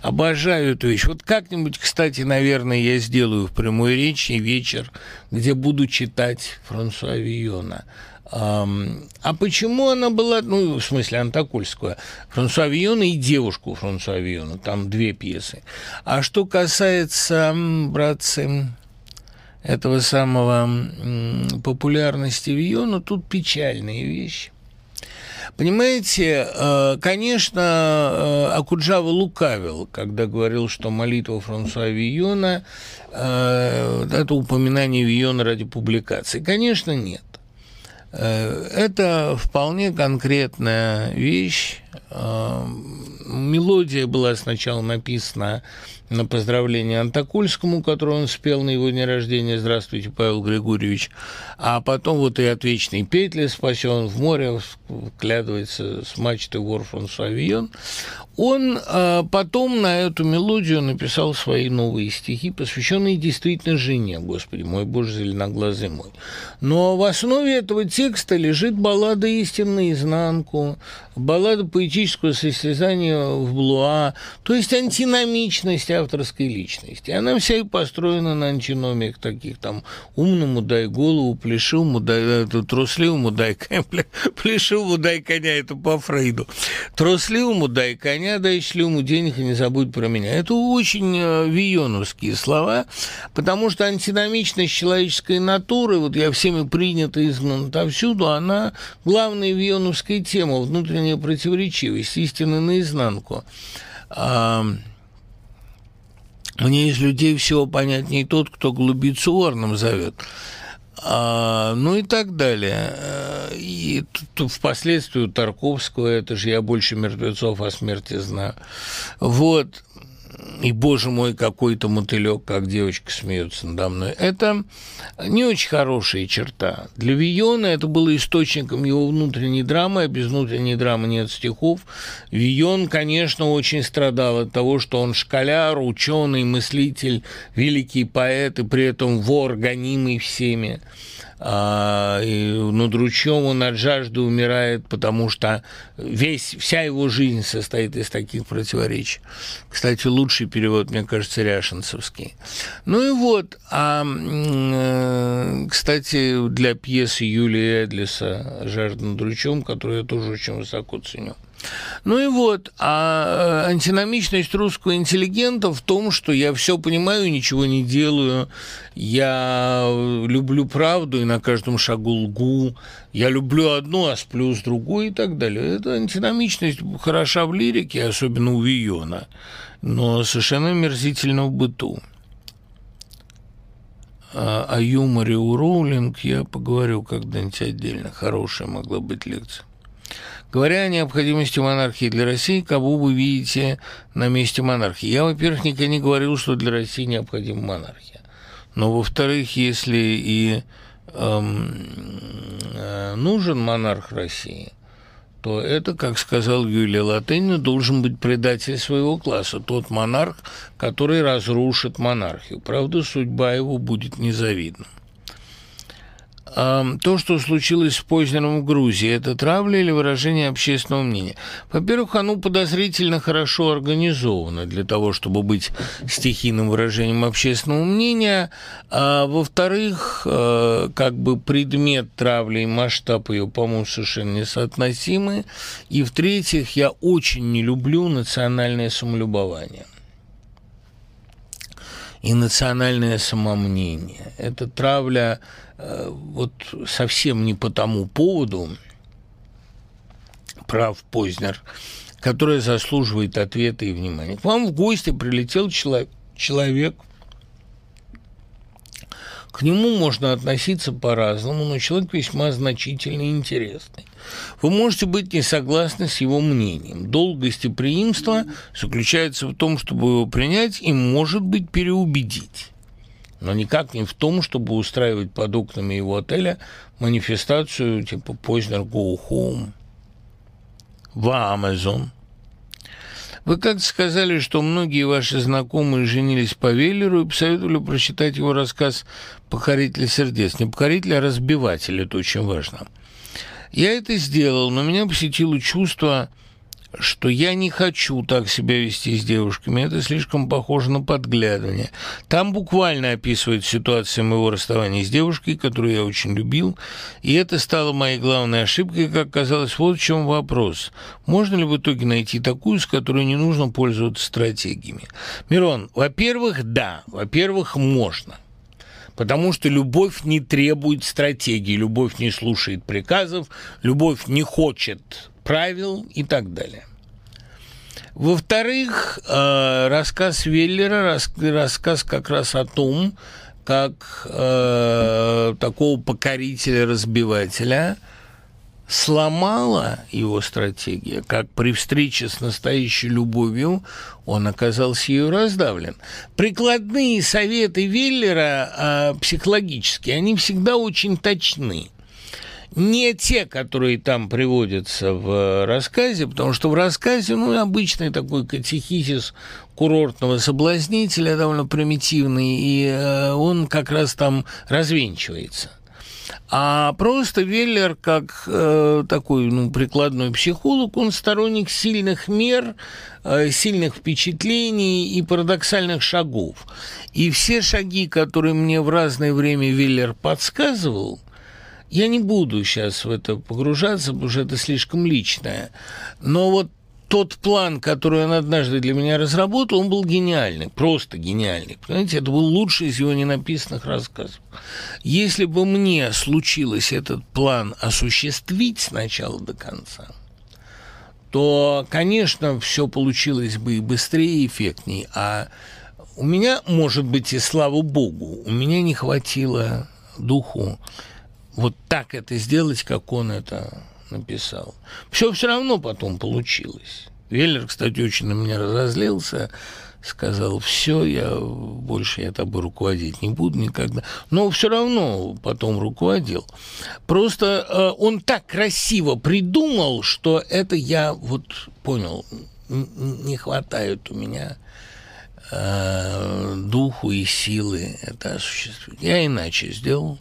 Обожаю эту вещь. Вот как-нибудь, кстати, наверное, я сделаю в прямой речи вечер, где буду читать Франсуа Вийона. А почему она была, ну, в смысле, Антокольскую, Франсуа Виона и девушку Франсуа Виона, там две пьесы. А что касается, братцы, этого самого популярности Виона, тут печальные вещи. Понимаете, э, конечно, э, Акуджава лукавил, когда говорил, что молитва Франсуа Вийона э, – это упоминание Вийона ради публикации. Конечно, нет. Это вполне конкретная вещь. Мелодия была сначала написана на поздравление Антокольскому, которое он спел на его день рождения. «Здравствуйте, Павел Григорьевич», а потом вот и от вечной петли спасен в море, вглядывается с мачты вор Франсуа Вион. Он а, потом на эту мелодию написал свои новые стихи, посвященные действительно жене, Господи мой Боже, зеленоглазый мой. Но в основе этого текста лежит баллада «Истин наизнанку», баллада поэтического состязания в Блуа, то есть антиномичность авторской личности. Она вся и построена на антиномиях таких, там, умному дай голову, плешивому дай, это, трусливому дай, плешивому дай коня, это по Фрейду, трусливому дай коня, дай шлюму денег и не забудь про меня. Это очень э, вионовские слова, потому что антиномичность человеческой натуры, вот я всеми принята, изгнан отовсюду, она главная вионовская тема, внутренняя противоречивость, истины наизнанку. А, мне из людей всего понятнее тот, кто глубицу орном зовет а, ну и так далее. И тут, впоследствии у Тарковского, это же я больше мертвецов о смерти знаю. Вот и, боже мой, какой-то мотылек, как девочка смеется надо мной. Это не очень хорошая черта. Для Виона это было источником его внутренней драмы, а без внутренней драмы нет стихов. Вион, конечно, очень страдал от того, что он школяр, ученый, мыслитель, великий поэт и при этом вор, гонимый всеми а, и над ручьем он от жажды умирает, потому что весь, вся его жизнь состоит из таких противоречий. Кстати, лучший перевод, мне кажется, ряшинцевский. Ну и вот, а, э, кстати, для пьесы Юлии Эдлиса «Жажда над ручьем», которую я тоже очень высоко ценю, ну и вот, а э, антиномичность русского интеллигента в том, что я все понимаю, ничего не делаю, я люблю правду и на каждом шагу лгу, я люблю одну, а сплю с другой и так далее. Эта антиномичность хороша в лирике, особенно у Виона, но совершенно мерзительно в быту. А о юморе у Роулинг я поговорю когда-нибудь отдельно. Хорошая могла быть лекция. Говоря о необходимости монархии для России, кого вы видите на месте монархии? Я, во-первых, никогда не говорил, что для России необходима монархия. Но, во-вторых, если и эм, э, нужен монарх России, то это, как сказал Юлия Латынина, должен быть предатель своего класса, тот монарх, который разрушит монархию. Правда, судьба его будет незавидна. То, что случилось с Познером в Грузии, это травля или выражение общественного мнения? Во-первых, оно подозрительно хорошо организовано для того, чтобы быть стихийным выражением общественного мнения. А во-вторых, э, как бы предмет травли и масштаб ее, по-моему, совершенно несоотносимы. И в-третьих, я очень не люблю национальное самолюбование и национальное самомнение. Это травля Э, вот совсем не по тому поводу, прав Познер, которая заслуживает ответа и внимания. К вам в гости прилетел человек, человек к нему можно относиться по-разному, но человек весьма значительный и интересный. Вы можете быть не согласны с его мнением. Долг гостеприимства заключается в том, чтобы его принять и, может быть, переубедить но никак не в том, чтобы устраивать под окнами его отеля манифестацию типа «Познер go home» в Amazon. Вы как-то сказали, что многие ваши знакомые женились по Веллеру и посоветовали прочитать его рассказ «Покоритель сердец». Не покоритель, а разбиватель, это очень важно. Я это сделал, но меня посетило чувство что я не хочу так себя вести с девушками, это слишком похоже на подглядывание. Там буквально описывает ситуацию моего расставания с девушкой, которую я очень любил, и это стало моей главной ошибкой, как казалось, вот в чем вопрос. Можно ли в итоге найти такую, с которой не нужно пользоваться стратегиями? Мирон, во-первых, да, во-первых, можно – Потому что любовь не требует стратегии, любовь не слушает приказов, любовь не хочет правил и так далее. Во-вторых, э, рассказ Веллера, рассказ как раз о том, как э, такого покорителя-разбивателя сломала его стратегия, как при встрече с настоящей любовью он оказался ее раздавлен. Прикладные советы Веллера э, психологические, они всегда очень точны не те, которые там приводятся в рассказе, потому что в рассказе, ну, обычный такой катехизис курортного соблазнителя, довольно примитивный, и э, он как раз там развенчивается. А просто Веллер, как э, такой ну, прикладной психолог, он сторонник сильных мер, э, сильных впечатлений и парадоксальных шагов. И все шаги, которые мне в разное время Веллер подсказывал, я не буду сейчас в это погружаться, потому что это слишком личное. Но вот тот план, который он однажды для меня разработал, он был гениальный, просто гениальный. Понимаете, это был лучший из его ненаписанных рассказов. Если бы мне случилось этот план осуществить с начала до конца, то, конечно, все получилось бы и быстрее, и эффектнее. А у меня, может быть, и слава богу, у меня не хватило духу вот так это сделать, как он это написал. Все все равно потом получилось. Веллер, кстати, очень на меня разозлился, сказал, все, я больше я тобой руководить не буду никогда. Но все равно потом руководил. Просто э, он так красиво придумал, что это я вот понял, не хватает у меня э, духу и силы это осуществить. Я иначе сделал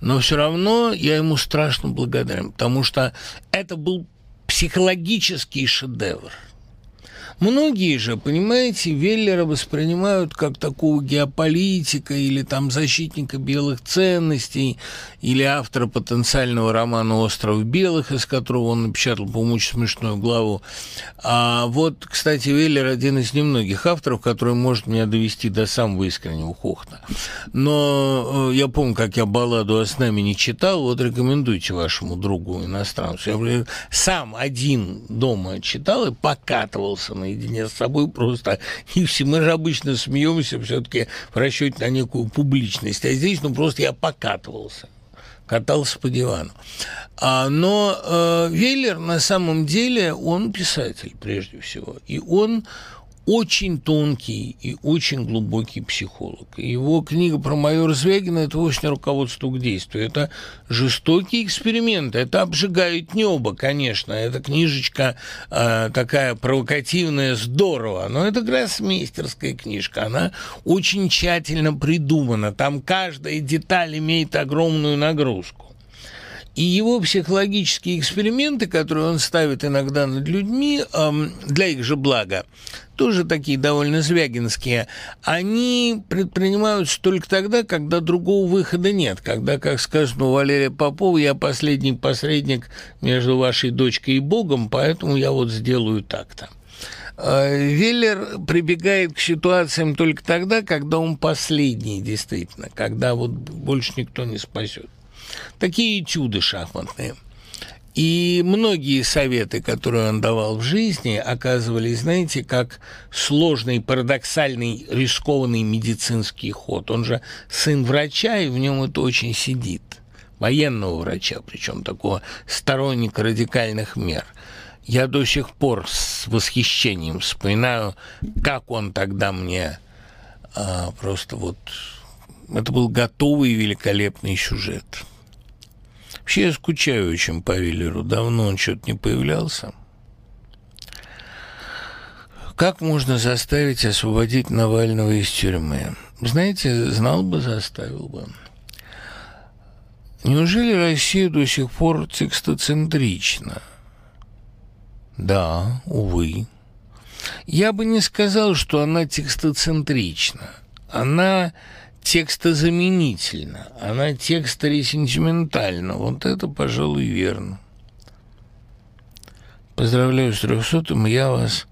но все равно я ему страшно благодарен, потому что это был психологический шедевр – Многие же, понимаете, Веллера воспринимают как такого геополитика или там защитника белых ценностей, или автора потенциального романа «Остров белых», из которого он напечатал, по-моему, очень смешную главу. А вот, кстати, Веллер один из немногих авторов, который может меня довести до самого искреннего хохта. Но э, я помню, как я балладу о нами не читал, вот рекомендуйте вашему другу иностранцу. Я сам один дома читал и покатывался на наедине с собой просто. И все мы же обычно смеемся все-таки в расчете на некую публичность. А здесь, ну, просто я покатывался катался по дивану. А, но э, Веллер на самом деле он писатель прежде всего, и он очень тонкий и очень глубокий психолог. Его книга про майора Звягина – это не руководство к действию. Это жестокий эксперимент. Это обжигает небо, конечно. Это книжечка э, такая провокативная, здорово. Но это гроссмейстерская книжка. Она очень тщательно придумана. Там каждая деталь имеет огромную нагрузку. И его психологические эксперименты, которые он ставит иногда над людьми, для их же блага, тоже такие довольно звягинские, они предпринимаются только тогда, когда другого выхода нет, когда, как сказано у Валерия Попова, я последний посредник между вашей дочкой и Богом, поэтому я вот сделаю так-то. А, Веллер прибегает к ситуациям только тогда, когда он последний, действительно, когда вот больше никто не спасет. Такие чуды шахматные. И многие советы, которые он давал в жизни, оказывались, знаете, как сложный, парадоксальный, рискованный медицинский ход. Он же сын врача, и в нем это очень сидит. Военного врача, причем такого сторонника радикальных мер. Я до сих пор с восхищением вспоминаю, как он тогда мне а, просто вот... Это был готовый великолепный сюжет. Вообще я скучаю очень по Виллеру. Давно он что-то не появлялся. Как можно заставить освободить Навального из тюрьмы? Знаете, знал бы, заставил бы. Неужели Россия до сих пор текстоцентрична? Да, увы. Я бы не сказал, что она текстоцентрична. Она текстозаменительна, она текстори-сентиментальна. Вот это, пожалуй, верно. Поздравляю с трехсотым, я вас.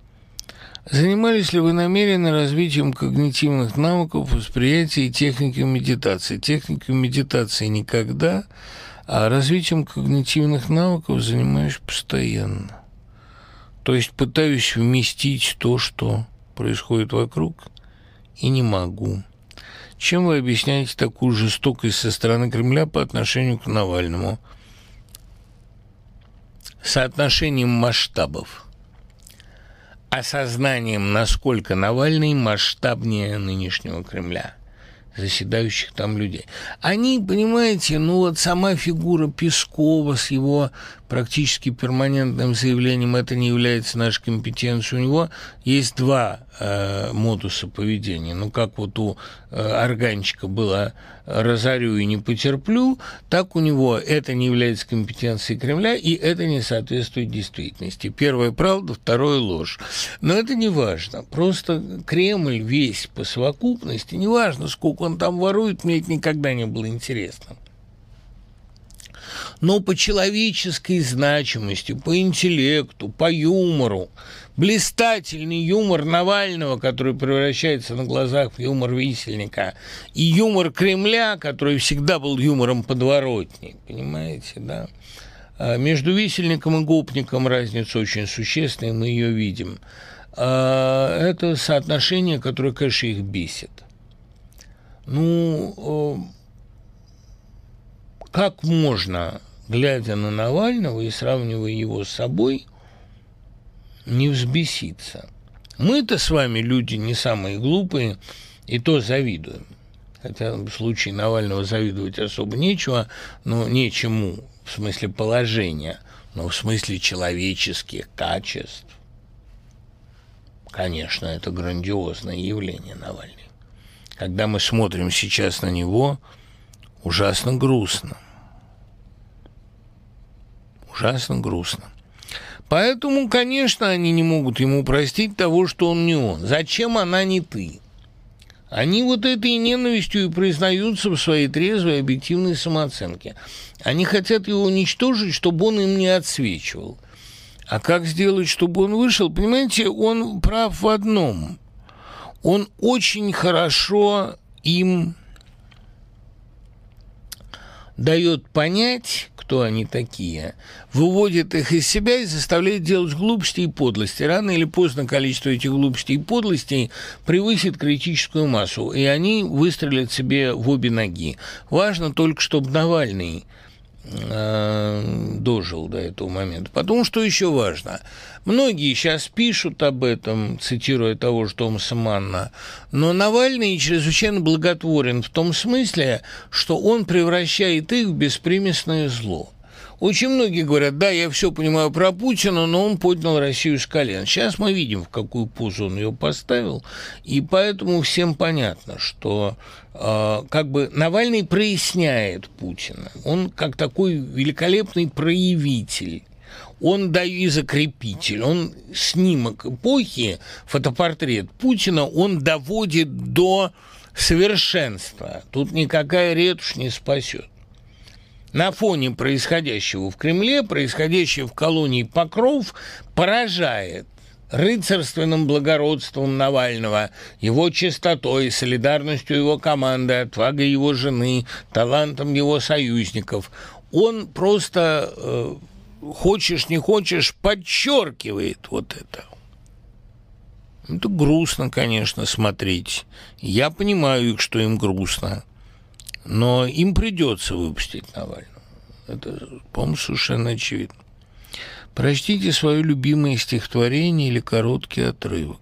Занимались ли вы намеренно развитием когнитивных навыков, восприятия и техники медитации? Техникой медитации никогда, а развитием когнитивных навыков занимаюсь постоянно. То есть пытаюсь вместить то, что происходит вокруг, и не могу. Чем вы объясняете такую жестокость со стороны Кремля по отношению к Навальному? Соотношением масштабов. Осознанием, насколько Навальный масштабнее нынешнего Кремля – заседающих там людей. Они, понимаете, ну вот сама фигура Пескова с его практически перманентным заявлением «это не является нашей компетенцией», у него есть два э, модуса поведения. Ну, как вот у э, органчика было «разорю и не потерплю», так у него это не является компетенцией Кремля, и это не соответствует действительности. Первое – правда, второе – ложь. Но это не важно. Просто Кремль весь по совокупности, неважно, сколько он там ворует, мне это никогда не было интересно но по человеческой значимости, по интеллекту, по юмору. Блистательный юмор Навального, который превращается на глазах в юмор висельника, и юмор Кремля, который всегда был юмором подворотни, понимаете, да? А между висельником и гопником разница очень существенная, мы ее видим. А это соотношение, которое, конечно, их бесит. Ну, как можно глядя на Навального и сравнивая его с собой, не взбеситься. Мы-то с вами люди не самые глупые, и то завидуем. Хотя в случае Навального завидовать особо нечего, но нечему в смысле положения, но в смысле человеческих качеств. Конечно, это грандиозное явление Навальный. Когда мы смотрим сейчас на него, ужасно грустно ужасно грустно. Поэтому, конечно, они не могут ему простить того, что он не он. Зачем она не ты? Они вот этой ненавистью и признаются в своей трезвой объективной самооценке. Они хотят его уничтожить, чтобы он им не отсвечивал. А как сделать, чтобы он вышел? Понимаете, он прав в одном. Он очень хорошо им дает понять, кто они такие, выводит их из себя и заставляет делать глупости и подлости. Рано или поздно количество этих глупостей и подлостей превысит критическую массу, и они выстрелят себе в обе ноги. Важно только, чтобы Навальный Э, дожил до этого момента. Потому что еще важно. Многие сейчас пишут об этом, цитируя того же Томаса Манна, но Навальный чрезвычайно благотворен в том смысле, что он превращает их в беспримесное зло. Очень многие говорят, да, я все понимаю про Путина, но он поднял Россию с колен. Сейчас мы видим, в какую позу он ее поставил, и поэтому всем понятно, что э, как бы Навальный проясняет Путина. Он как такой великолепный проявитель он да и закрепитель, он снимок эпохи, фотопортрет Путина, он доводит до совершенства. Тут никакая ретушь не спасет на фоне происходящего в Кремле, происходящего в колонии Покров, поражает рыцарственным благородством Навального, его чистотой, солидарностью его команды, отвагой его жены, талантом его союзников. Он просто, э, хочешь не хочешь, подчеркивает вот это. Это грустно, конечно, смотреть. Я понимаю их, что им грустно. Но им придется выпустить Навального. Это, по-моему, совершенно очевидно. Прочтите свое любимое стихотворение или короткий отрывок.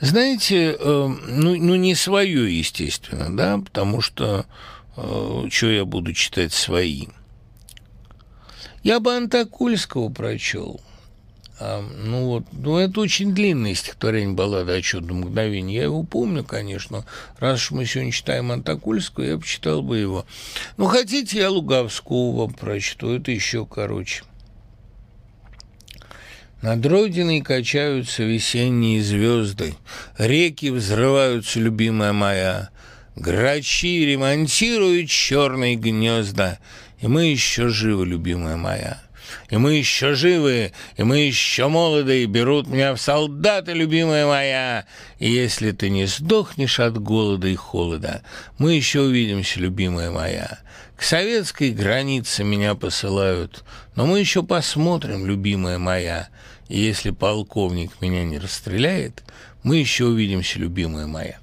Знаете, э, ну, ну не свое, естественно, да, потому что э, что я буду читать свои. Я бы Антокольского прочел – ну вот, ну это очень длинное стихотворение баллада о чудном мгновении. Я его помню, конечно. Раз уж мы сегодня читаем Антокольского, я почитал бы его. Ну, хотите, я Луговского вам прочту, это еще короче. Над родиной качаются весенние звезды, Реки взрываются, любимая моя, Грачи ремонтируют черные гнезда, И мы еще живы, любимая моя. И мы еще живы, и мы еще молоды, и берут меня в солдаты, любимая моя. И если ты не сдохнешь от голода и холода, мы еще увидимся, любимая моя. К советской границе меня посылают, но мы еще посмотрим, любимая моя. И если полковник меня не расстреляет, мы еще увидимся, любимая моя.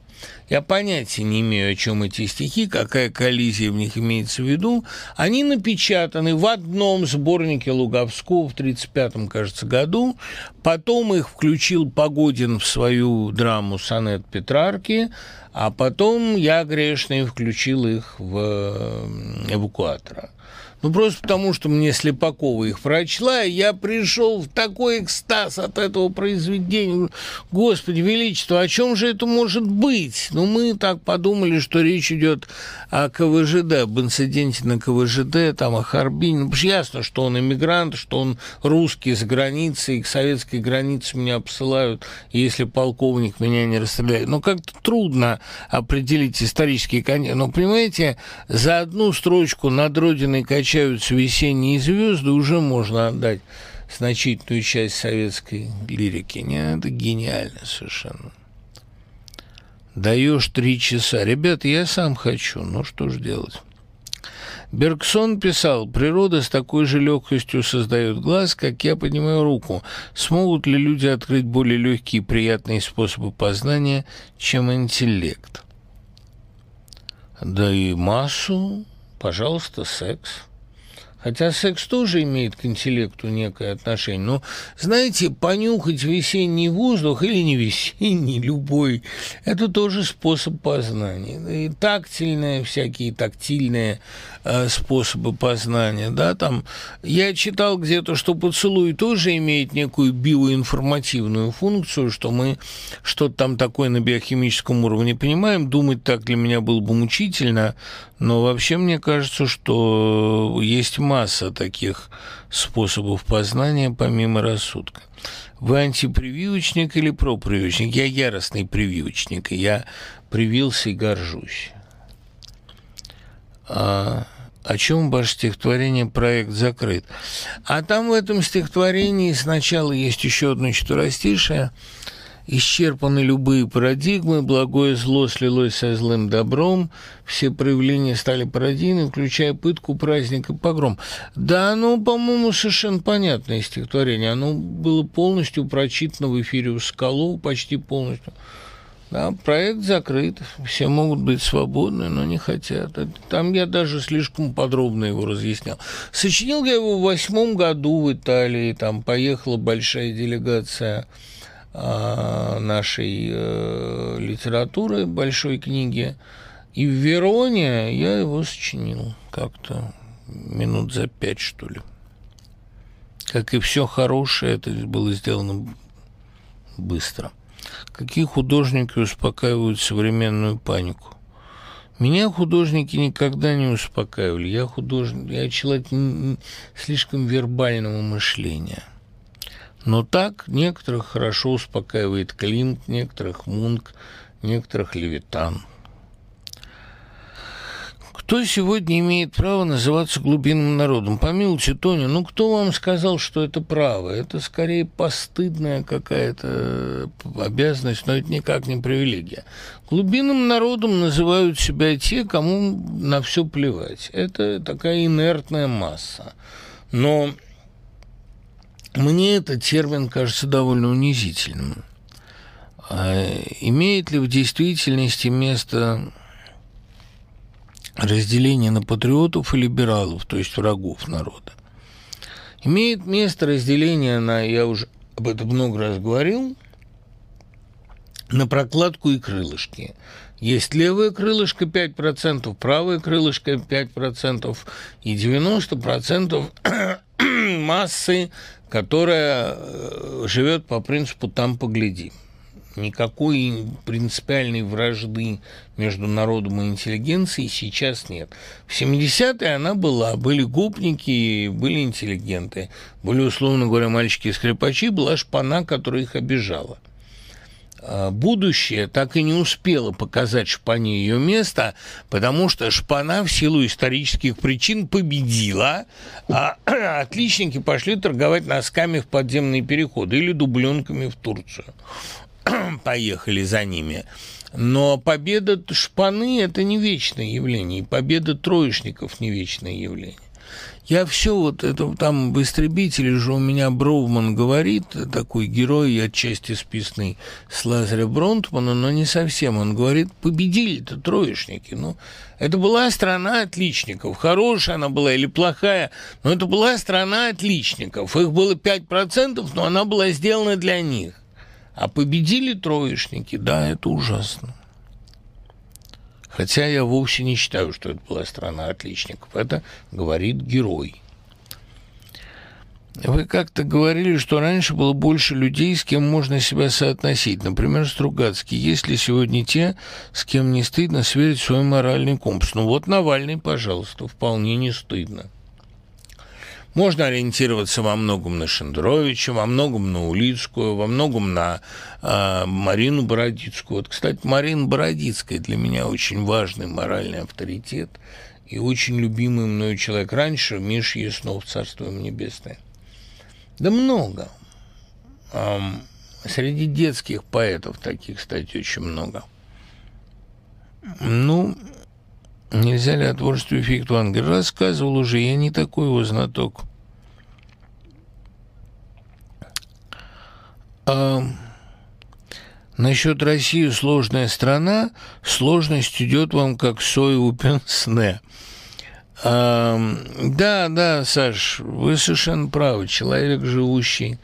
Я понятия не имею, о чем эти стихи, какая коллизия в них имеется в виду. Они напечатаны в одном сборнике Луговского в 1935, кажется, году. Потом их включил Погодин в свою драму «Сонет Петрарки», а потом я, грешный, включил их в эвакуатора. Ну, просто потому, что мне Слепакова их прочла, и я пришел в такой экстаз от этого произведения. Господи, Величество, о чем же это может быть? Ну, мы так подумали, что речь идет о КВЖД, об инциденте на КВЖД, там, о Харбине. Ну, ясно, что он иммигрант, что он русский с границы, и к советской границе меня посылают, если полковник меня не расстреляет. Но как-то трудно определить исторические. Но, понимаете, за одну строчку над Родиной качать качаются весенние звезды, уже можно отдать значительную часть советской лирики. Не, это гениально совершенно. Даешь три часа. Ребята, я сам хочу, ну что ж делать? Бергсон писал, природа с такой же легкостью создает глаз, как я поднимаю руку. Смогут ли люди открыть более легкие и приятные способы познания, чем интеллект? Да и массу, пожалуйста, секс. Хотя секс тоже имеет к интеллекту некое отношение. Но, знаете, понюхать весенний воздух или не весенний, любой, это тоже способ познания. И тактильные, всякие тактильные э, способы познания. Да, там, я читал где-то, что поцелуй тоже имеет некую биоинформативную функцию, что мы что-то там такое на биохимическом уровне понимаем. Думать так для меня было бы мучительно, но вообще мне кажется, что есть масса таких способов познания помимо рассудка. Вы антипрививочник или пропрививочник? Я яростный прививочник, и я привился и горжусь. А о чем ваше стихотворение «Проект закрыт». А там в этом стихотворении сначала есть еще одно четверостишее – Исчерпаны любые парадигмы, благое зло слилось со злым добром, все проявления стали пародийны, включая пытку, праздник и погром. Да, оно, по-моему, совершенно понятное стихотворение. Оно было полностью прочитано в эфире у Скалов, почти полностью. Да, проект закрыт, все могут быть свободны, но не хотят. Там я даже слишком подробно его разъяснял. Сочинил я его в восьмом году в Италии, там поехала большая делегация нашей э, литературы, большой книги. И в Вероне я его сочинил как-то минут за пять, что ли. Как и все хорошее, это было сделано быстро. Какие художники успокаивают современную панику? Меня художники никогда не успокаивали. Я художник, я человек слишком вербального мышления – но так некоторых хорошо успокаивает Климт, некоторых Мунк, некоторых Левитан. Кто сегодня имеет право называться глубинным народом? Помилуйте, Тоня, ну кто вам сказал, что это право? Это скорее постыдная какая-то обязанность, но это никак не привилегия. Глубинным народом называют себя те, кому на все плевать. Это такая инертная масса. Но мне этот термин кажется довольно унизительным. А имеет ли в действительности место разделение на патриотов и либералов, то есть врагов народа? Имеет место разделение на, я уже об этом много раз говорил, на прокладку и крылышки. Есть левое крылышко 5%, правое крылышко 5% и 90% массы, которая э, живет по принципу «там погляди». Никакой принципиальной вражды между народом и интеллигенцией сейчас нет. В 70-е она была. Были гопники, были интеллигенты. Были, условно говоря, мальчики-скрипачи, была шпана, которая их обижала. А, будущее так и не успела показать Шпане ее место, потому что Шпана в силу исторических причин победила, а отличники пошли торговать носками в подземные переходы или дубленками в Турцию. Поехали за ними. Но победа Шпаны – это не вечное явление, и победа троечников – не вечное явление. Я все вот это там в «Истребителе» же у меня Броуман говорит, такой герой, отчасти списанный с Лазаря Бронтмана, но не совсем. Он говорит, победили-то троечники. Ну, это была страна отличников. Хорошая она была или плохая, но это была страна отличников. Их было 5%, но она была сделана для них. А победили троечники, да, это ужасно. Хотя я вовсе не считаю, что это была страна отличников. Это говорит герой. Вы как-то говорили, что раньше было больше людей, с кем можно себя соотносить. Например, Стругацкий. Есть ли сегодня те, с кем не стыдно сверить свой моральный компас? Ну вот Навальный, пожалуйста, вполне не стыдно. Можно ориентироваться во многом на Шендеровича, во многом на Улицкую, во многом на э, Марину Бородицкую. Вот, кстати, Марина Бородицкая для меня очень важный моральный авторитет и очень любимый мною человек. Раньше Миша Яснов, Царство ему небесное. Да много. Эм, среди детских поэтов таких, кстати, очень много. Ну, Нельзя ли о творчестве Фейхтвангер? Рассказывал уже, я не такой его знаток. А, насчет России сложная страна, сложность идет вам как соеву пенсне. А, да, да, Саш, вы совершенно правы. Человек, живущий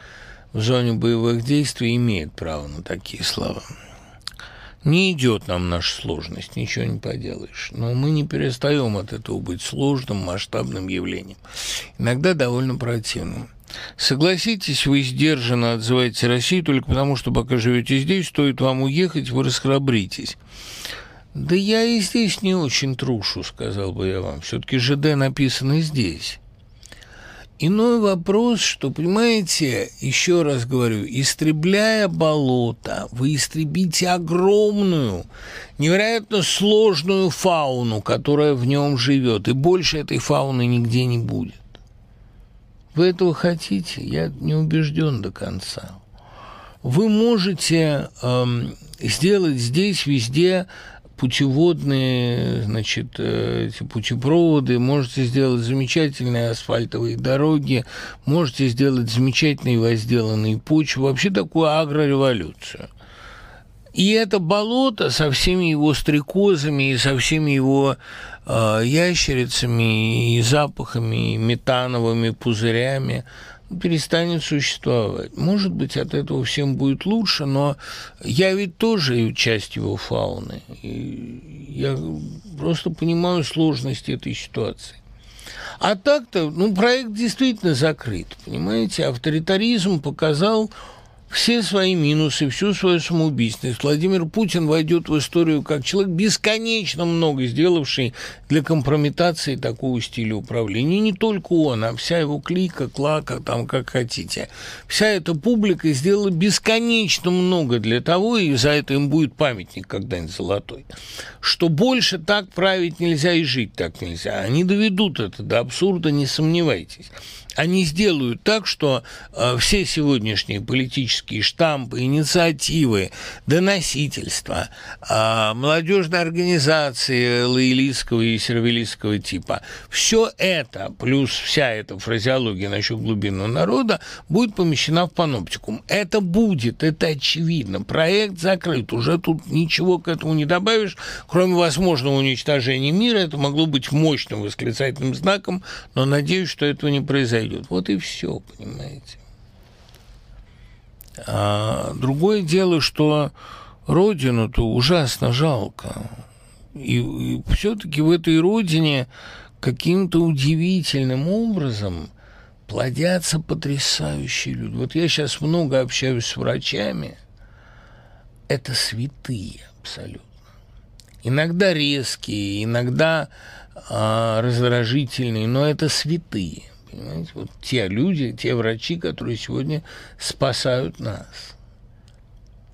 в зоне боевых действий, имеет право на такие слова. Не идет нам наша сложность, ничего не поделаешь. Но мы не перестаем от этого быть сложным, масштабным явлением. Иногда довольно противным. Согласитесь, вы сдержанно отзываете Россию только потому, что пока живете здесь, стоит вам уехать, вы расхрабритесь. Да я и здесь не очень трушу, сказал бы я вам. Все-таки ЖД написано здесь. Иной вопрос, что, понимаете, еще раз говорю, истребляя болото, вы истребите огромную, невероятно сложную фауну, которая в нем живет, и больше этой фауны нигде не будет. Вы этого хотите? Я не убежден до конца. Вы можете эм, сделать здесь везде путеводные, значит, э, эти путепроводы, можете сделать замечательные асфальтовые дороги, можете сделать замечательные возделанные почвы, вообще такую агрореволюцию. И это болото со всеми его стрекозами и со всеми его э, ящерицами и запахами, и метановыми пузырями – перестанет существовать. Может быть, от этого всем будет лучше, но я ведь тоже часть его фауны. И я просто понимаю сложность этой ситуации. А так-то, ну, проект действительно закрыт, понимаете? Авторитаризм показал все свои минусы, всю свою самоубийственность. Владимир Путин войдет в историю как человек, бесконечно много сделавший для компрометации такого стиля управления. И не только он, а вся его клика, клака, там как хотите. Вся эта публика сделала бесконечно много для того, и за это им будет памятник когда-нибудь золотой, что больше так править нельзя и жить так нельзя. Они доведут это до абсурда, не сомневайтесь они сделают так, что э, все сегодняшние политические штампы, инициативы, доносительства, э, молодежные организации лоялистского и сервилистского типа, все это, плюс вся эта фразеология насчет глубинного народа, будет помещена в паноптикум. Это будет, это очевидно. Проект закрыт, уже тут ничего к этому не добавишь, кроме возможного уничтожения мира. Это могло быть мощным восклицательным знаком, но надеюсь, что этого не произойдет. Вот и все, понимаете. А другое дело, что родину-то ужасно жалко. И, и все-таки в этой родине каким-то удивительным образом плодятся потрясающие люди. Вот я сейчас много общаюсь с врачами. Это святые абсолютно. Иногда резкие, иногда а, раздражительные, но это святые. Понимаете? Вот те люди, те врачи, которые сегодня спасают нас.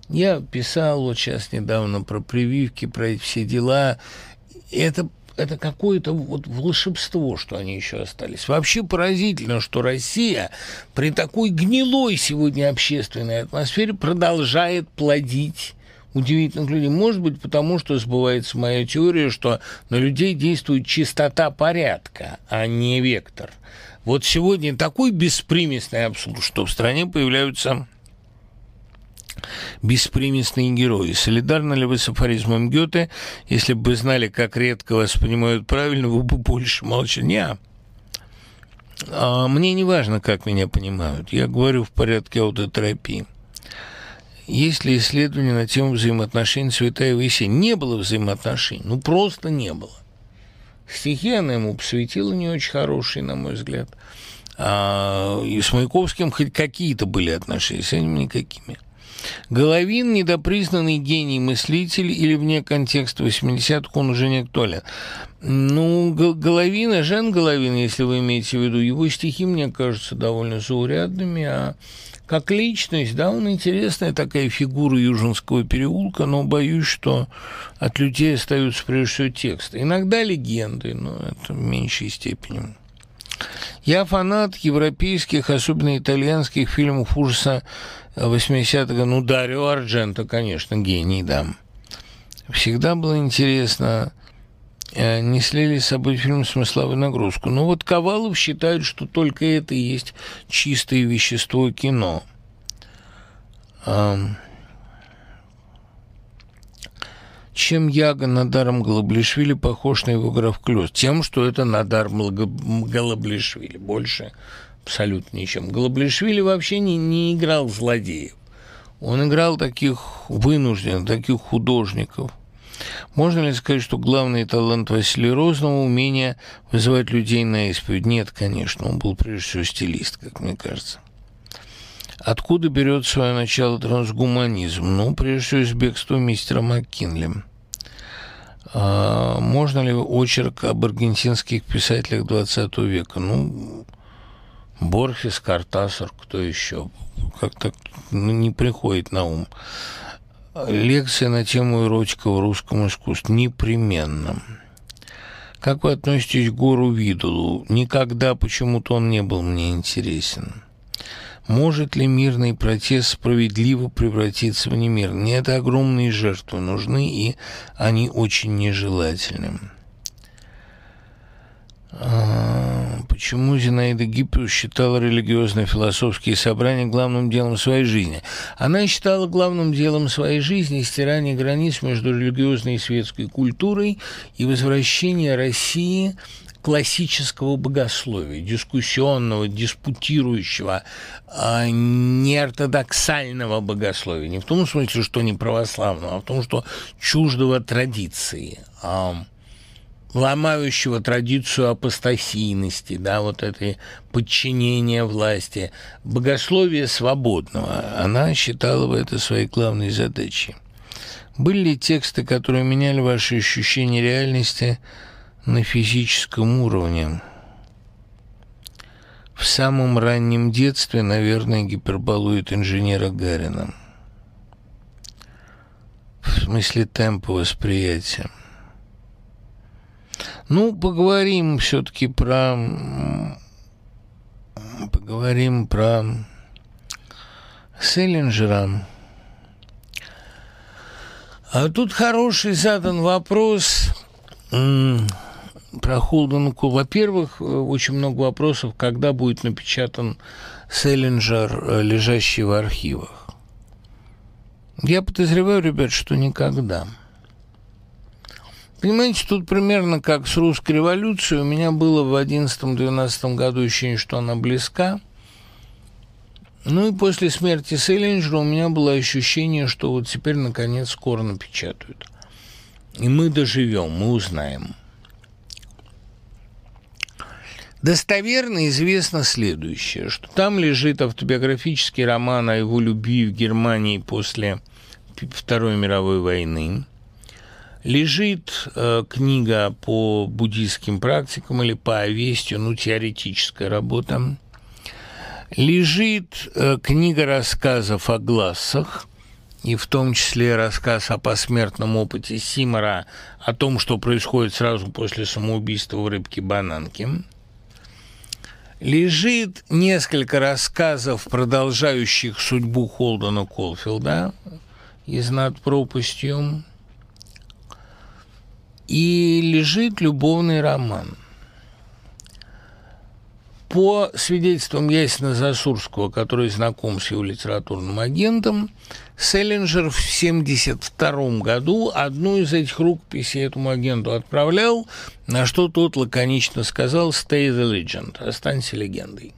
Я писал вот сейчас недавно про прививки, про все дела. Это это какое-то вот волшебство, что они еще остались. Вообще поразительно, что Россия при такой гнилой сегодня общественной атмосфере продолжает плодить удивительных людей. Может быть, потому что сбывается моя теория, что на людей действует чистота порядка, а не вектор. Вот сегодня такой беспримесный абсурд, что в стране появляются беспримесные герои. Солидарны ли вы с афоризмом Гёте? Если бы вы знали, как редко вас понимают правильно, вы бы больше молчали. Не, а мне не важно, как меня понимают. Я говорю в порядке аутотерапии. Есть ли исследования на тему взаимоотношений Цветаева и Сень? Не было взаимоотношений, ну просто не было. Стихи она ему посвятила не очень хорошие, на мой взгляд. А, и с Маяковским хоть какие-то были отношения, с ним никакими. Головин – недопризнанный гений-мыслитель или вне контекста 80-х он уже не актуален. Ну, Головина, Жан Головин, если вы имеете в виду, его стихи, мне кажутся, довольно заурядными, а как личность, да, он интересная такая фигура Южинского переулка, но боюсь, что от людей остаются прежде всего тексты. Иногда легенды, но это в меньшей степени. Я фанат европейских, особенно итальянских фильмов ужаса 80-го. Ну, Дарио Ардженто, конечно, гений, да. Всегда было интересно, э, несли ли с собой фильм смысловую нагрузку. Но вот Ковалов считает, что только это и есть чистое вещество кино. Чем Яга Надаром Голоблишвили похож на его граф Клёс? Тем, что это Надар Голоблишвили. Больше абсолютно ничем. Голоблишвили вообще не, не играл злодеев. Он играл таких вынужденных, таких художников. Можно ли сказать, что главный талант Василия Розного – умение вызывать людей на исповедь? Нет, конечно, он был прежде всего стилист, как мне кажется. Откуда берет свое начало трансгуманизм? Ну, прежде всего, из бегства мистера МакКинли. А, можно ли очерк об аргентинских писателях XX века? Ну, Борхес, Картасар, кто еще? Как-то ну, не приходит на ум. Лекция на тему эротика в русском искусстве. Непременно. Как вы относитесь к Гору Видулу? Никогда почему-то он не был мне интересен. Может ли мирный протест справедливо превратиться в немирный? Нет, огромные жертвы нужны, и они очень нежелательны. Почему Зинаида Гиппиус считала религиозные философские собрания главным делом своей жизни? Она считала главным делом своей жизни стирание границ между религиозной и светской культурой и возвращение России классического богословия, дискуссионного, диспутирующего, а, неортодоксального богословия. Не в том смысле, что не православного, а в том, что чуждого традиции, ломающего традицию апостасийности, да, вот этой подчинения власти, богословия свободного. Она считала бы это своей главной задачей. Были ли тексты, которые меняли ваши ощущения реальности – на физическом уровне. В самом раннем детстве, наверное, гиперболует инженера Гарина. В смысле темпа восприятия. Ну, поговорим все-таки про... Поговорим про Селлинджера. А тут хороший задан вопрос про Холденку. Во-первых, э, очень много вопросов, когда будет напечатан Селлинджер, э, лежащий в архивах. Я подозреваю, ребят, что никогда. Понимаете, тут примерно как с русской революцией. У меня было в 11-12 году ощущение, что она близка. Ну и после смерти Селлинджера у меня было ощущение, что вот теперь, наконец, скоро напечатают. И мы доживем, мы узнаем. Достоверно известно следующее, что там лежит автобиографический роман о его любви в Германии после Второй мировой войны. Лежит э, книга по буддийским практикам или по овестию, ну, теоретическая работа. Лежит э, книга рассказов о глазах и в том числе рассказ о посмертном опыте Симора, о том, что происходит сразу после самоубийства в рыбке-бананке. Лежит несколько рассказов, продолжающих судьбу Холдена Колфилда из «Над пропастью», и лежит любовный роман – по свидетельствам Ясина Засурского, который знаком с его литературным агентом, Селлинджер в 1972 году одну из этих рукописей этому агенту отправлял, на что тот лаконично сказал «Stay the legend» – «Останься легендой».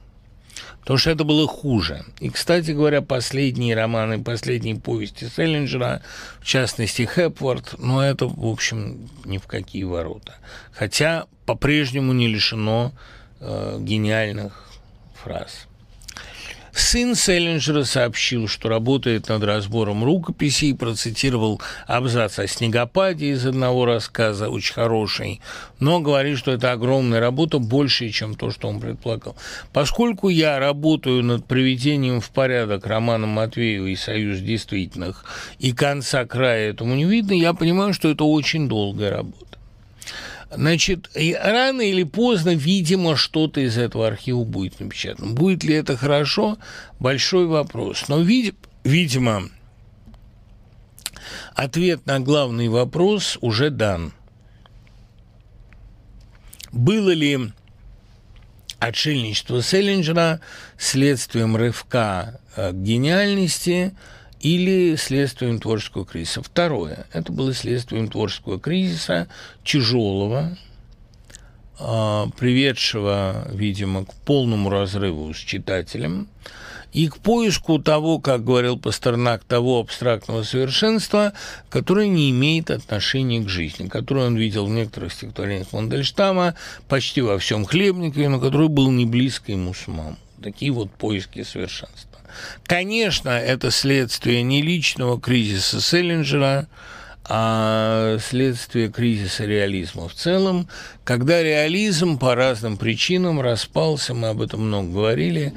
Потому что это было хуже. И, кстати говоря, последние романы, последние повести Селлинджера, в частности, Хепворд, но ну, это, в общем, ни в какие ворота. Хотя по-прежнему не лишено э, гениальных фраз. Сын Селлинджера сообщил, что работает над разбором рукописей и процитировал абзац о снегопаде из одного рассказа, очень хороший, но говорит, что это огромная работа, больше, чем то, что он предполагал. Поскольку я работаю над приведением в порядок романа Матвеева и «Союз действительных», и конца края этому не видно, я понимаю, что это очень долгая работа. Значит, рано или поздно, видимо, что-то из этого архива будет напечатано. Будет ли это хорошо? Большой вопрос. Но, вид- видимо, ответ на главный вопрос уже дан. Было ли отшельничество Селлинджера следствием рывка к гениальности – или следствием творческого кризиса. Второе. Это было следствием творческого кризиса, тяжелого, а, приведшего, видимо, к полному разрыву с читателем и к поиску того, как говорил Пастернак, того абстрактного совершенства, которое не имеет отношения к жизни, которое он видел в некоторых стихотворениях Мандельштама, почти во всем Хлебникове, но который был не близко ему самому. Такие вот поиски совершенства. Конечно, это следствие не личного кризиса Селлинджера, а следствие кризиса реализма в целом, когда реализм по разным причинам распался, мы об этом много говорили,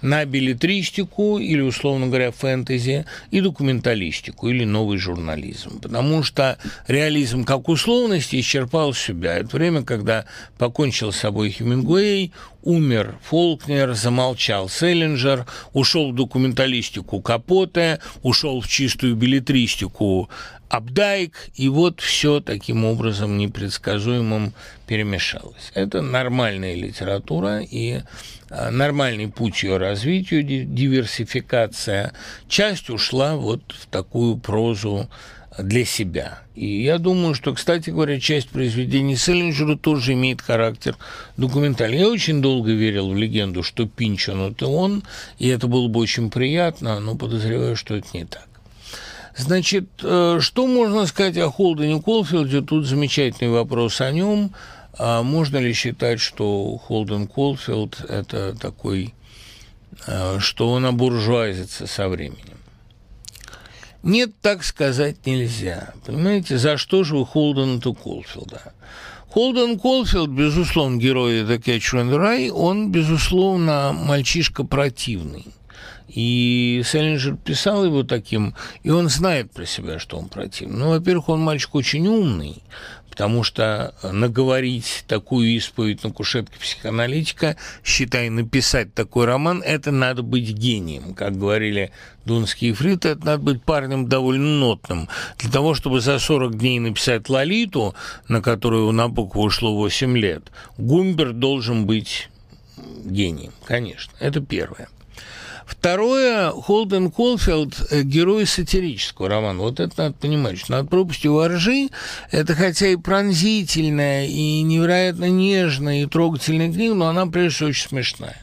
на билетристику или, условно говоря, фэнтези и документалистику или новый журнализм. Потому что реализм как условность исчерпал себя. Это время, когда покончил с собой Хемингуэй, умер Фолкнер, замолчал Селлинджер, ушел в документалистику Капоте, ушел в чистую билетристику Абдайк, и вот все таким образом непредсказуемым перемешалось. Это нормальная литература и а, нормальный путь ее развитию, диверсификация. Часть ушла вот в такую прозу для себя. И я думаю, что, кстати говоря, часть произведений Селлинджера тоже имеет характер документальный. Я очень долго верил в легенду, что Пинчон – это он, и это было бы очень приятно, но подозреваю, что это не так. Значит, э, что можно сказать о Холдене Колфилде? Тут замечательный вопрос о нем. А можно ли считать, что Холден Колфилд – это такой, э, что он обуржуазится со временем? Нет, так сказать нельзя. Понимаете, за что же вы Холдена-то Колфилда? Холден Колфилд, безусловно, герой The Catcher the Rye, он, безусловно, мальчишка противный. И Селлинджер писал его таким, и он знает про себя, что он противный. Ну, во-первых, он мальчик очень умный, потому что наговорить такую исповедь на кушетке психоаналитика, считай, написать такой роман, это надо быть гением. Как говорили Дунские фриты, это надо быть парнем довольно нотным. Для того, чтобы за 40 дней написать «Лолиту», на которую на букву ушло 8 лет, Гумбер должен быть гением, конечно. Это первое. Второе, Холден Колфилд – герой сатирического романа. Вот это надо понимать, что «Над пропастью воржи» – это хотя и пронзительная, и невероятно нежная, и трогательная книга, но она, прежде всего, очень смешная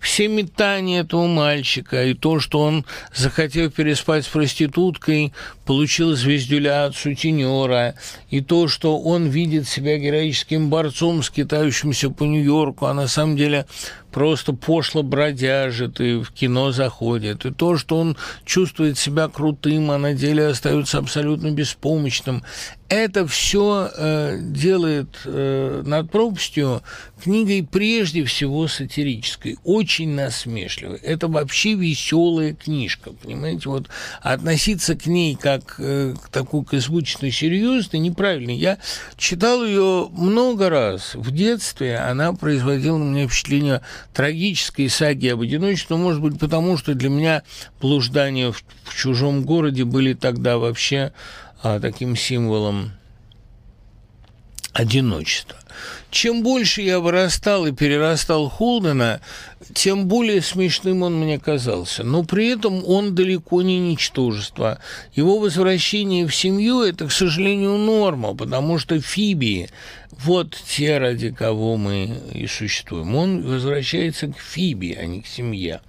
все метания этого мальчика и то, что он, захотев переспать с проституткой, получил звездюля от сутенера, и то, что он видит себя героическим борцом, скитающимся по Нью-Йорку, а на самом деле просто пошло бродяжит и в кино заходит, и то, что он чувствует себя крутым, а на деле остается абсолютно беспомощным, это все э, делает э, над пропастью книгой прежде всего сатирической, очень насмешливой. Это вообще веселая книжка, понимаете? Вот относиться к ней как э, к такой к звучной серьезной неправильно. Я читал ее много раз. В детстве она производила на меня впечатление трагической саги об одиночестве, но, может быть, потому что для меня блуждания в, в чужом городе были тогда вообще а, таким символом одиночества. Чем больше я вырастал и перерастал Холдена, тем более смешным он мне казался. Но при этом он далеко не ничтожество. Его возвращение в семью – это, к сожалению, норма, потому что Фиби – вот те, ради кого мы и существуем. Он возвращается к Фиби, а не к семье.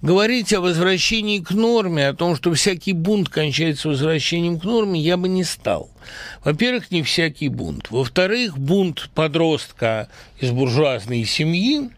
Говорить о возвращении к норме, о том, что всякий бунт кончается возвращением к норме, я бы не стал. Во-первых, не всякий бунт. Во-вторых, бунт подростка из буржуазной семьи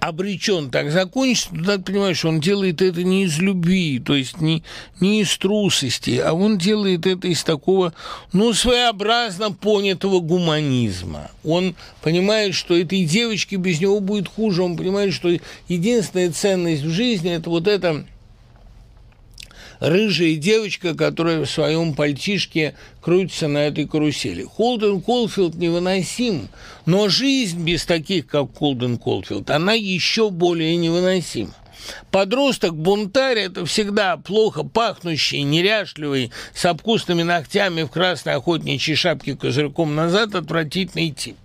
обречен так закончиться, то так понимаешь, он делает это не из любви, то есть не, не из трусости, а он делает это из такого, ну, своеобразно понятого гуманизма. Он понимает, что этой девочке без него будет хуже, он понимает, что единственная ценность в жизни – это вот это рыжая девочка, которая в своем пальтишке крутится на этой карусели. Холден Колфилд невыносим, но жизнь без таких, как Холден Колфилд, она еще более невыносима. Подросток-бунтарь – это всегда плохо пахнущий, неряшливый, с обкусными ногтями в красной охотничьей шапке козырьком назад отвратительный тип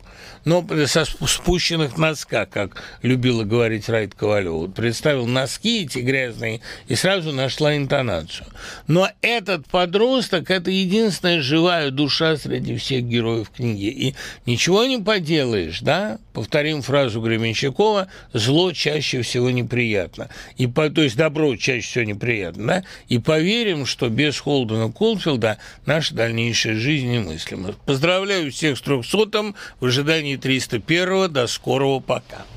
но со спущенных носках, как любила говорить Райт Ковалева. Представил носки эти грязные и сразу нашла интонацию. Но этот подросток – это единственная живая душа среди всех героев книги. И ничего не поделаешь, да? Повторим фразу Гременщикова «зло чаще всего неприятно». И по, то есть добро чаще всего неприятно, да? И поверим, что без Холдена Колфилда наша дальнейшая жизнь немыслима. Поздравляю всех с трехсотым в ожидании 301 до скорого пока.